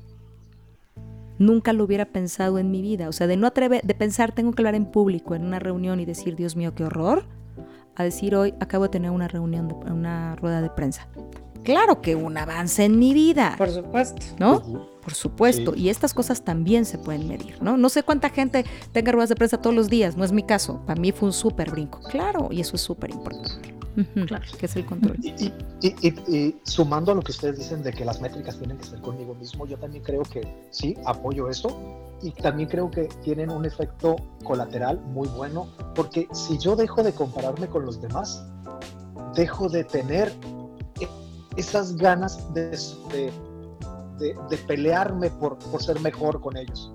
Nunca lo hubiera pensado en mi vida. O sea, de no atrever, de pensar tengo que hablar en público en una reunión y decir, Dios mío, qué horror, a decir hoy acabo de tener una reunión, una rueda de prensa. Claro que un avance en mi vida. Por supuesto. ¿No? Por supuesto, y estas cosas también se pueden medir, ¿no? No sé cuánta gente tenga ruedas de prensa todos los días, no es mi caso. Para mí fue un súper brinco, claro, y eso es súper importante. Claro. Que es el control. Y, sumando a lo que ustedes dicen de que las métricas tienen que ser conmigo mismo, yo también creo que sí, apoyo eso. Y también creo que tienen un efecto colateral muy bueno, porque si yo dejo de compararme con los demás, dejo de tener esas ganas de, de de, pelearme por, por, ser mejor con ellos.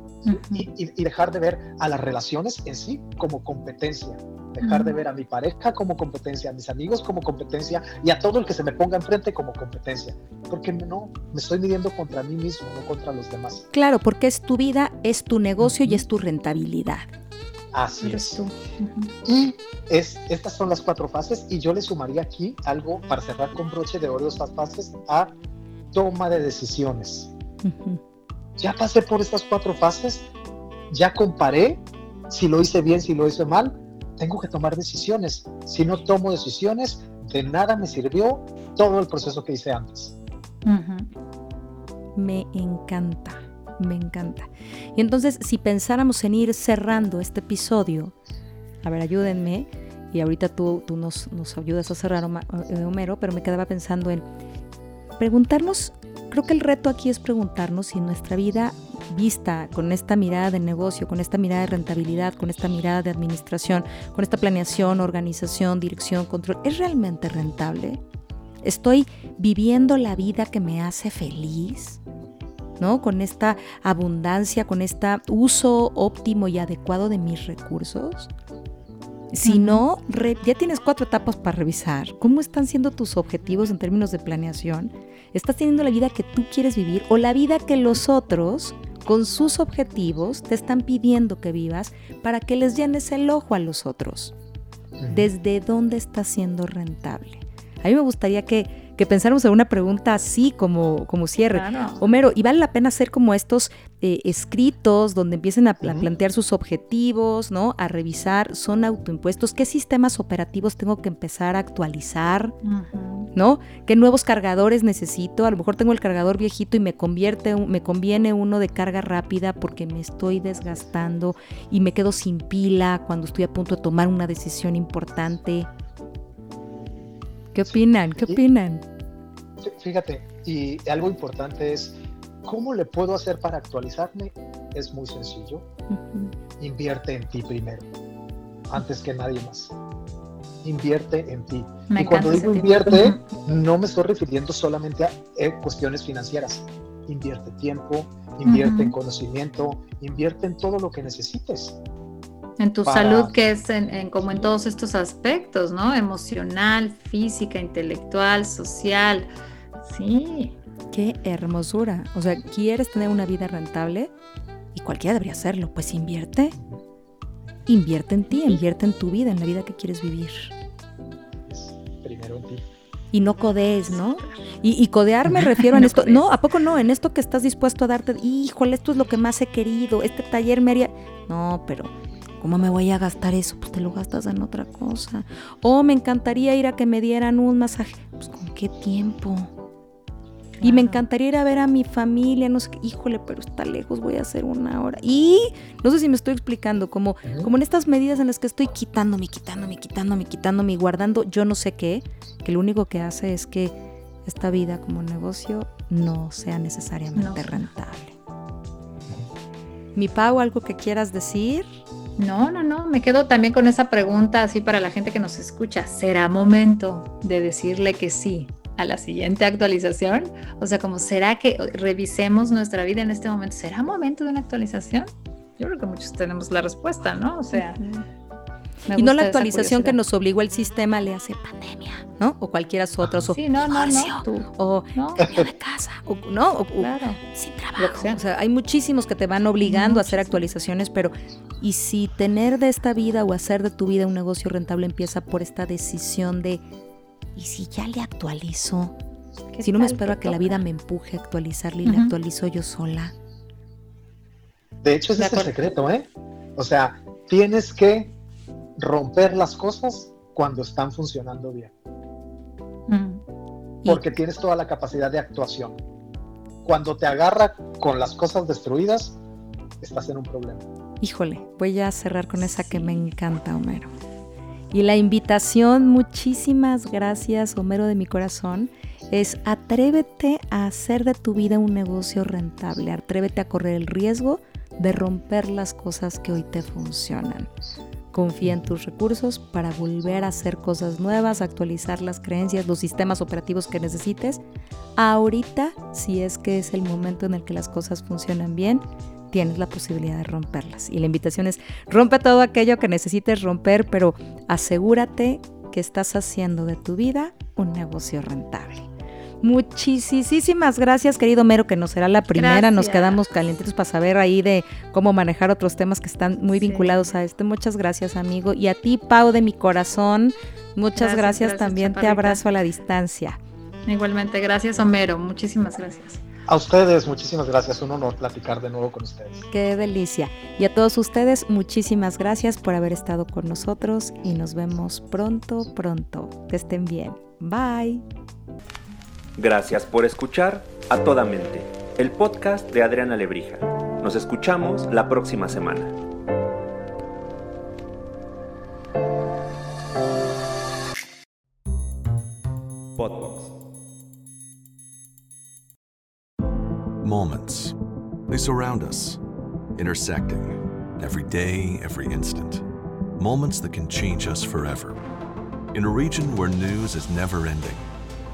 y, dejar de ver a las relaciones en sí como competencia, dejar de ver a mi pareja como competencia, a mis amigos como competencia y a todo el que se me ponga enfrente como competencia, porque no, me estoy midiendo contra mí mismo, no contra los demás. Claro, porque es tu vida, es tu negocio y es tu rentabilidad. Así es. Y es, estas son las cuatro fases y yo le sumaría aquí algo para cerrar con broche de oro estas fases a toma de decisiones. Ya pasé por estas cuatro fases, ya comparé, si lo hice bien, si lo hice mal, tengo que tomar decisiones. Si no tomo decisiones, de nada me sirvió todo el proceso que hice antes. Me encanta, me encanta. Y entonces, si pensáramos en ir cerrando este episodio, a ver, ayúdenme, y ahorita tú, tú nos, nos ayudas a cerrar, eh, Homero, pero me quedaba pensando en preguntarnos, creo que el reto aquí es preguntarnos si nuestra vida vista con esta mirada de negocio, con esta mirada de rentabilidad, con esta mirada de administración, con esta planeación, organización, dirección, control, ¿es realmente rentable? ¿Estoy viviendo la vida que me hace feliz? ¿No? Con esta abundancia, con este uso óptimo y adecuado de mis recursos. Si no, ya tienes cuatro etapas para revisar. ¿Cómo están siendo tus objetivos en términos de planeación? ¿Estás teniendo la vida que tú quieres vivir o la vida que los otros, con sus objetivos, te están pidiendo que vivas para que les llenes el ojo a los otros? ¿Desde dónde está siendo rentable? A mí me gustaría que que pensáramos en una pregunta así como, como cierre. Homero, y vale la pena hacer como estos eh, escritos donde empiecen a, plantear sus objetivos, ¿no? A revisar, son autoimpuestos, qué sistemas operativos tengo que empezar a actualizar, ¿no? ¿Qué nuevos cargadores necesito? A lo mejor tengo el cargador viejito y me convierte, me conviene uno de carga rápida porque me estoy desgastando y me quedo sin pila cuando estoy a punto de tomar una decisión importante. ¿Qué opinan? ¿Qué opinan? Fíjate, y algo importante es, ¿cómo le puedo hacer para actualizarme? Es muy sencillo. Invierte en ti primero, antes que nadie más. Invierte en ti. y cuando digo invierte, no me estoy refiriendo solamente a eh, cuestiones financieras. Invierte tiempo, invierte en conocimiento, invierte en todo lo que necesites. En tu salud, que es en, como en todos estos aspectos, ¿no? Emocional, física, intelectual, social. Sí. Qué hermosura. O sea, ¿quieres tener una vida rentable? Y cualquiera debería hacerlo. Pues invierte. Invierte en ti, invierte en tu vida, en la vida que quieres vivir. Primero en ti. Y no codees, ¿no? Y, codear me refiero a esto. No, ¿a poco no? En esto que estás dispuesto a darte, híjole, esto es lo que más he querido, este taller me haría. No, pero ¿Cómo me voy a gastar eso? Pues te lo gastas en otra cosa. O me encantaría ir a que me dieran un masaje. Pues con qué tiempo. Y me encantaría ir a ver a mi familia, no sé qué, híjole, pero está lejos, voy a hacer una hora. Y no sé si me estoy explicando, como, como en estas medidas en las que estoy quitándome, quitándome, quitándome, quitándome y guardando yo no sé qué, que lo único que hace es que esta vida como negocio no sea necesariamente rentable. Mi Pau, ¿algo que quieras decir? No, no, no, me quedo también con esa pregunta así para la gente que nos escucha. ¿Será momento de decirle que sí a la siguiente actualización? O sea, como será que revisemos nuestra vida en este momento? ¿Será momento de una actualización? Yo creo que muchos tenemos la respuesta, ¿no? O sea, y no la actualización que nos obligó el sistema le hace pandemia, ¿no? O cualquiera otro, o sí, no, no, no, o ¿no? de casa, o, ¿no? O, sin trabajo. O sea, hay muchísimos que te van obligando a hacer actualizaciones, pero ¿y si tener de esta vida o hacer de tu vida un negocio rentable empieza por esta decisión de, ¿y si ya le actualizo? Si no me espero a que la vida me empuje a actualizarle y le actualizo yo sola. De hecho, ese es el secreto, ¿eh? O sea, tienes que romper las cosas cuando están funcionando bien. Mm. Porque tienes toda la capacidad de actuación. Cuando te agarra con las cosas destruidas, estás en un problema. Híjole, voy a cerrar con esa que me encanta, Homero. Y la invitación, muchísimas gracias, Homero de mi corazón, es atrévete a hacer de tu vida un negocio rentable, atrévete a correr el riesgo de romper las cosas que hoy te funcionan. Confía en tus recursos para volver a hacer cosas nuevas, actualizar las creencias, los sistemas operativos que necesites. Ahorita, si es que es el momento en el que las cosas funcionan bien, tienes la posibilidad de romperlas. Y la invitación es, rompe todo aquello que necesites romper, pero asegúrate que estás haciendo de tu vida un negocio rentable. Muchísimas gracias, querido Mero, que no será la primera. Nos quedamos calientitos para saber ahí de cómo manejar otros temas que están muy vinculados a este. Muchas gracias, amigo. Y a ti, Pau, de mi corazón, muchas gracias, también. Te abrazo a la distancia. Igualmente, gracias, Homero. Muchísimas gracias. A ustedes, muchísimas gracias. Un honor platicar de nuevo con ustedes. Qué delicia. Y a todos ustedes, muchísimas gracias por haber estado con nosotros y nos vemos pronto, pronto. Que estén bien. Bye. Gracias por escuchar A Toda Mente, el podcast de Adriana Lebrija. Nos escuchamos la próxima semana. Podbox. Moments. They surround us, intersecting every day, every instant. Moments that can change us forever. In a region where news is never ending,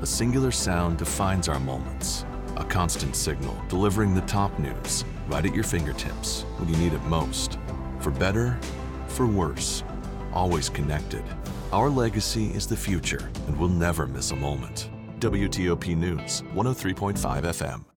a singular sound defines our moments. A constant signal delivering the top news right at your fingertips when you need it most. For better, for worse, always connected. Our legacy is the future, and we'll never miss a moment. WTOP News, 103.5 FM.